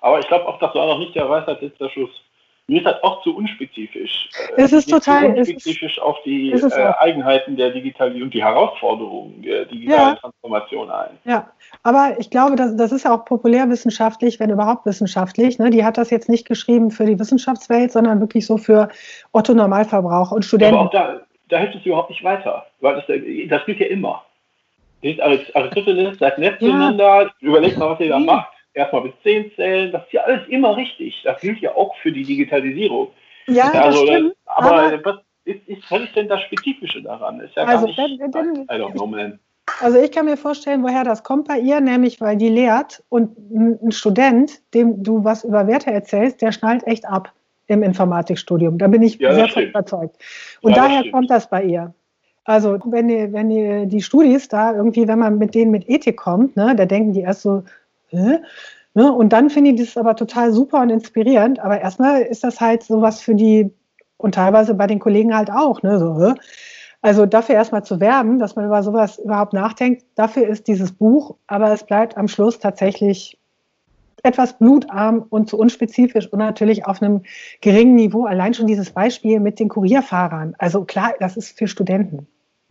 Aber ich glaube auch, dass du auch noch nicht der Weisheit der Schluss. Mir ist das auch zu unspezifisch. Es ist total zu unspezifisch ist, auf die äh, Eigenheiten der Digitalisierung und die Herausforderungen der digitalen ja. Transformation ein. Ja, aber ich glaube, das, das ist ja auch populärwissenschaftlich, wenn überhaupt wissenschaftlich. Ne? Die hat das jetzt nicht geschrieben für die Wissenschaftswelt, sondern wirklich so für Otto Normalverbraucher und Studenten. aber auch da, da hilft es überhaupt nicht weiter, weil das, das gilt ja immer. Aristoteles sagt nett zueinander, ja. überlegt mal, was ihr da macht. Erstmal bis 10 zählen, das ist ja alles immer richtig. Das gilt ja auch für die Digitalisierung. Ja, also, das stimmt. Aber, aber was ist, ist, was ist denn das Spezifische daran? Ist ja also, gar nicht, wenn, wenn, I don't know, man. Also ich kann mir vorstellen, woher das kommt bei ihr, nämlich weil die lehrt und ein Student, dem du was über Werte erzählst, der schnallt echt ab im Informatikstudium. Da bin ich ja, sehr von überzeugt. Und ja, daher kommt das bei ihr. Also wenn die, wenn die, die Studis da irgendwie, wenn man mit denen mit Ethik kommt, ne, da denken die erst so, Hä? Ne, und dann finde ich das aber total super und inspirierend. Aber erstmal ist das halt sowas für die, und teilweise bei den Kollegen halt auch, ne, so, Hä? Also dafür erstmal zu werben, dass man über sowas überhaupt nachdenkt, dafür ist dieses Buch, aber es bleibt am Schluss tatsächlich etwas blutarm und zu unspezifisch und natürlich auf einem geringen Niveau. Allein schon dieses Beispiel mit den Kurierfahrern. Also klar, das ist für Studenten.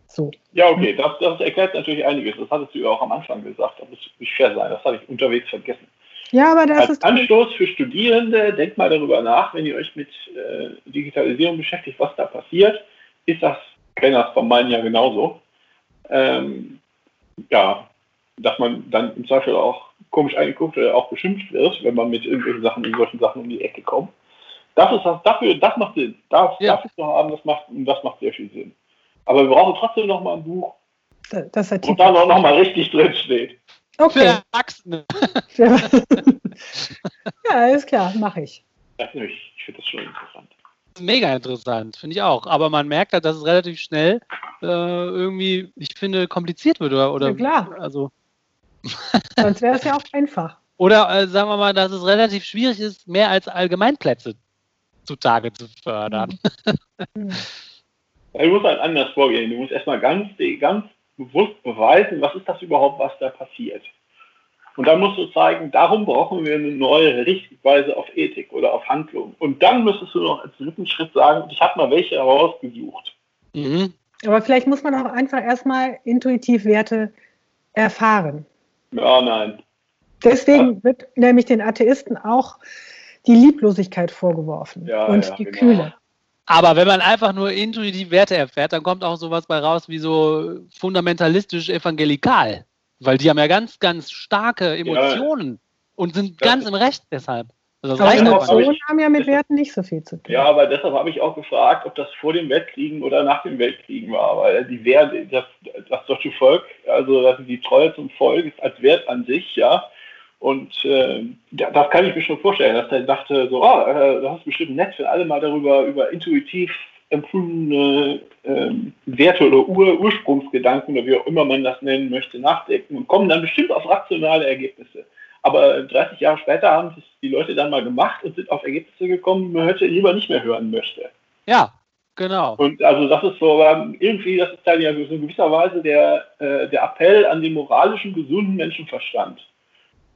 So. Ja, okay, das, das erklärt natürlich einiges. Das hattest du ja auch am Anfang gesagt. Das muss nicht fair sein. Das habe ich unterwegs vergessen. Ja, aber das Als ist. Anstoß für Studierende, denkt mal darüber nach, wenn ihr euch mit äh, Digitalisierung beschäftigt, was da passiert. Ist das, ich kenne das von meinen ja genauso. Ähm, ja, dass man dann im Zweifel auch komisch eingeguckt oder auch beschimpft wird, wenn man mit irgendwelchen Sachen, in solchen Sachen um die Ecke kommt. Das ist das, dafür, das macht Sinn. Das, ja. Dafür zu haben, das macht, das macht sehr viel Sinn. Aber wir brauchen trotzdem noch mal ein Buch, das wo da noch, noch mal richtig drin steht. Okay. Für Erwachsene. ja, ist klar, mache ich. ich, ich finde das schon interessant. Mega interessant, finde ich auch. Aber man merkt halt, dass es relativ schnell äh, irgendwie, ich finde, kompliziert wird. Oder, oder ja, klar. Also. Sonst wäre es ja auch einfach. Oder äh, sagen wir mal, dass es relativ schwierig ist, mehr als Allgemeinplätze zutage zu fördern. Mhm. du musst halt anders vorgehen. Du musst erstmal ganz, ganz bewusst beweisen, was ist das überhaupt, was da passiert. Und dann musst du zeigen, darum brauchen wir eine neue Richtweise auf Ethik oder auf Handlung. Und dann müsstest du noch als dritten Schritt sagen, ich habe mal welche herausgesucht. Mhm. Aber vielleicht muss man auch einfach erstmal intuitiv Werte erfahren. Ja, nein. Deswegen ja. wird nämlich den Atheisten auch die Lieblosigkeit vorgeworfen ja, und ja, die genau. Kühle. Aber wenn man einfach nur intuitiv Werte erfährt, dann kommt auch sowas bei raus wie so fundamentalistisch evangelikal. Weil die haben ja ganz, ganz starke Emotionen ja. und sind das ganz im Recht deshalb. Also aber Emotionen haben ja mit Werten nicht so viel zu tun. Ja, aber deshalb habe ich auch gefragt, ob das vor dem Weltkriegen oder nach dem Weltkriegen war. Weil die Werte, das, das deutsche Volk, also die Treue zum Volk ist als Wert an sich, ja, und äh, das kann ich mir schon vorstellen, dass der dachte, so, ah, äh, das ist bestimmt nett, wenn alle mal darüber über intuitiv empfundene äh, Werte oder Ur Ursprungsgedanken oder wie auch immer man das nennen möchte, nachdenken und kommen dann bestimmt auf rationale Ergebnisse. Aber 30 Jahre später haben es die Leute dann mal gemacht und sind auf Ergebnisse gekommen, die man heute lieber nicht mehr hören möchte. Ja, genau. Und also das ist so irgendwie, das ist dann ja so in gewisser Weise der, äh, der Appell an den moralischen, gesunden Menschenverstand.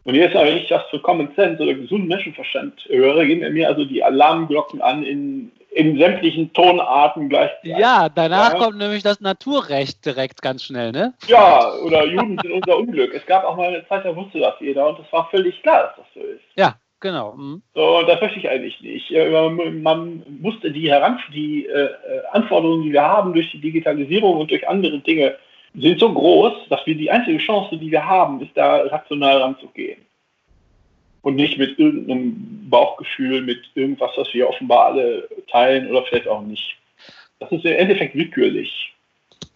Und jetzt, wenn ich das für Common Sense oder gesunden Menschenverstand höre, gehen mir also die Alarmglocken an in, in sämtlichen Tonarten gleichzeitig. Ja, danach ja. kommt nämlich das Naturrecht direkt ganz schnell, ne? Ja, oder Juden sind unser Unglück. Es gab auch mal eine Zeit, da wusste das jeder und es war völlig klar, dass das so ist. Ja, genau. Mhm. So, das möchte ich eigentlich nicht. Man musste die, Heran die äh, Anforderungen, die wir haben durch die Digitalisierung und durch andere Dinge, sind so groß, dass wir die einzige Chance, die wir haben, ist da rational ranzugehen. Und nicht mit irgendeinem Bauchgefühl, mit irgendwas, was wir offenbar alle teilen oder vielleicht auch nicht. Das ist im Endeffekt willkürlich.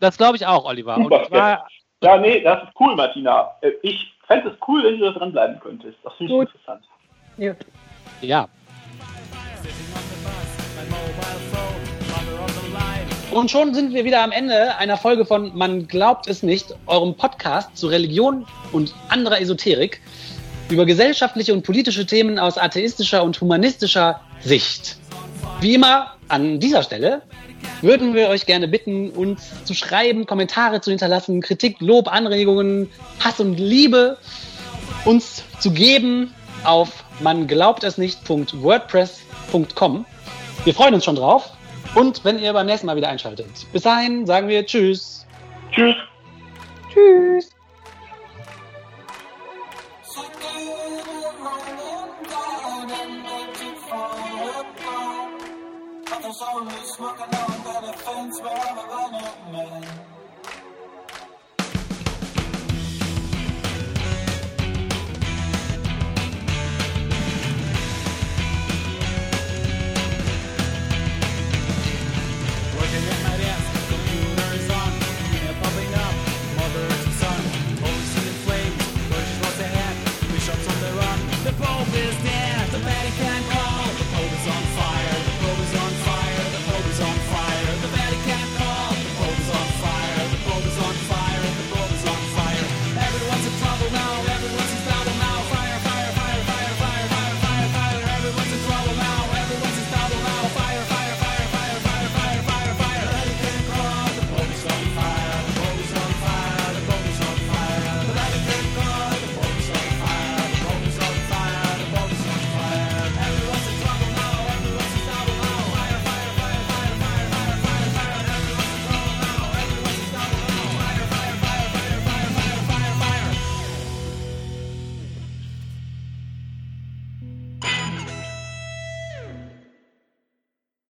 Das glaube ich auch, Oliver. Und zwar, ja, nee, das ist cool, Martina. Äh, ich fände es cool, wenn du da dranbleiben könntest. Das finde ich interessant. Ja. Und schon sind wir wieder am Ende einer Folge von Man glaubt es nicht, eurem Podcast zu Religion und anderer Esoterik über gesellschaftliche und politische Themen aus atheistischer und humanistischer Sicht. Wie immer an dieser Stelle würden wir euch gerne bitten, uns zu schreiben, Kommentare zu hinterlassen, Kritik, Lob, Anregungen, Hass und Liebe uns zu geben auf man glaubt es nicht.wordpress.com. Wir freuen uns schon drauf und wenn ihr beim nächsten Mal wieder einschaltet. Bis dahin sagen wir Tschüss. Tschüss. Tschüss. Smoking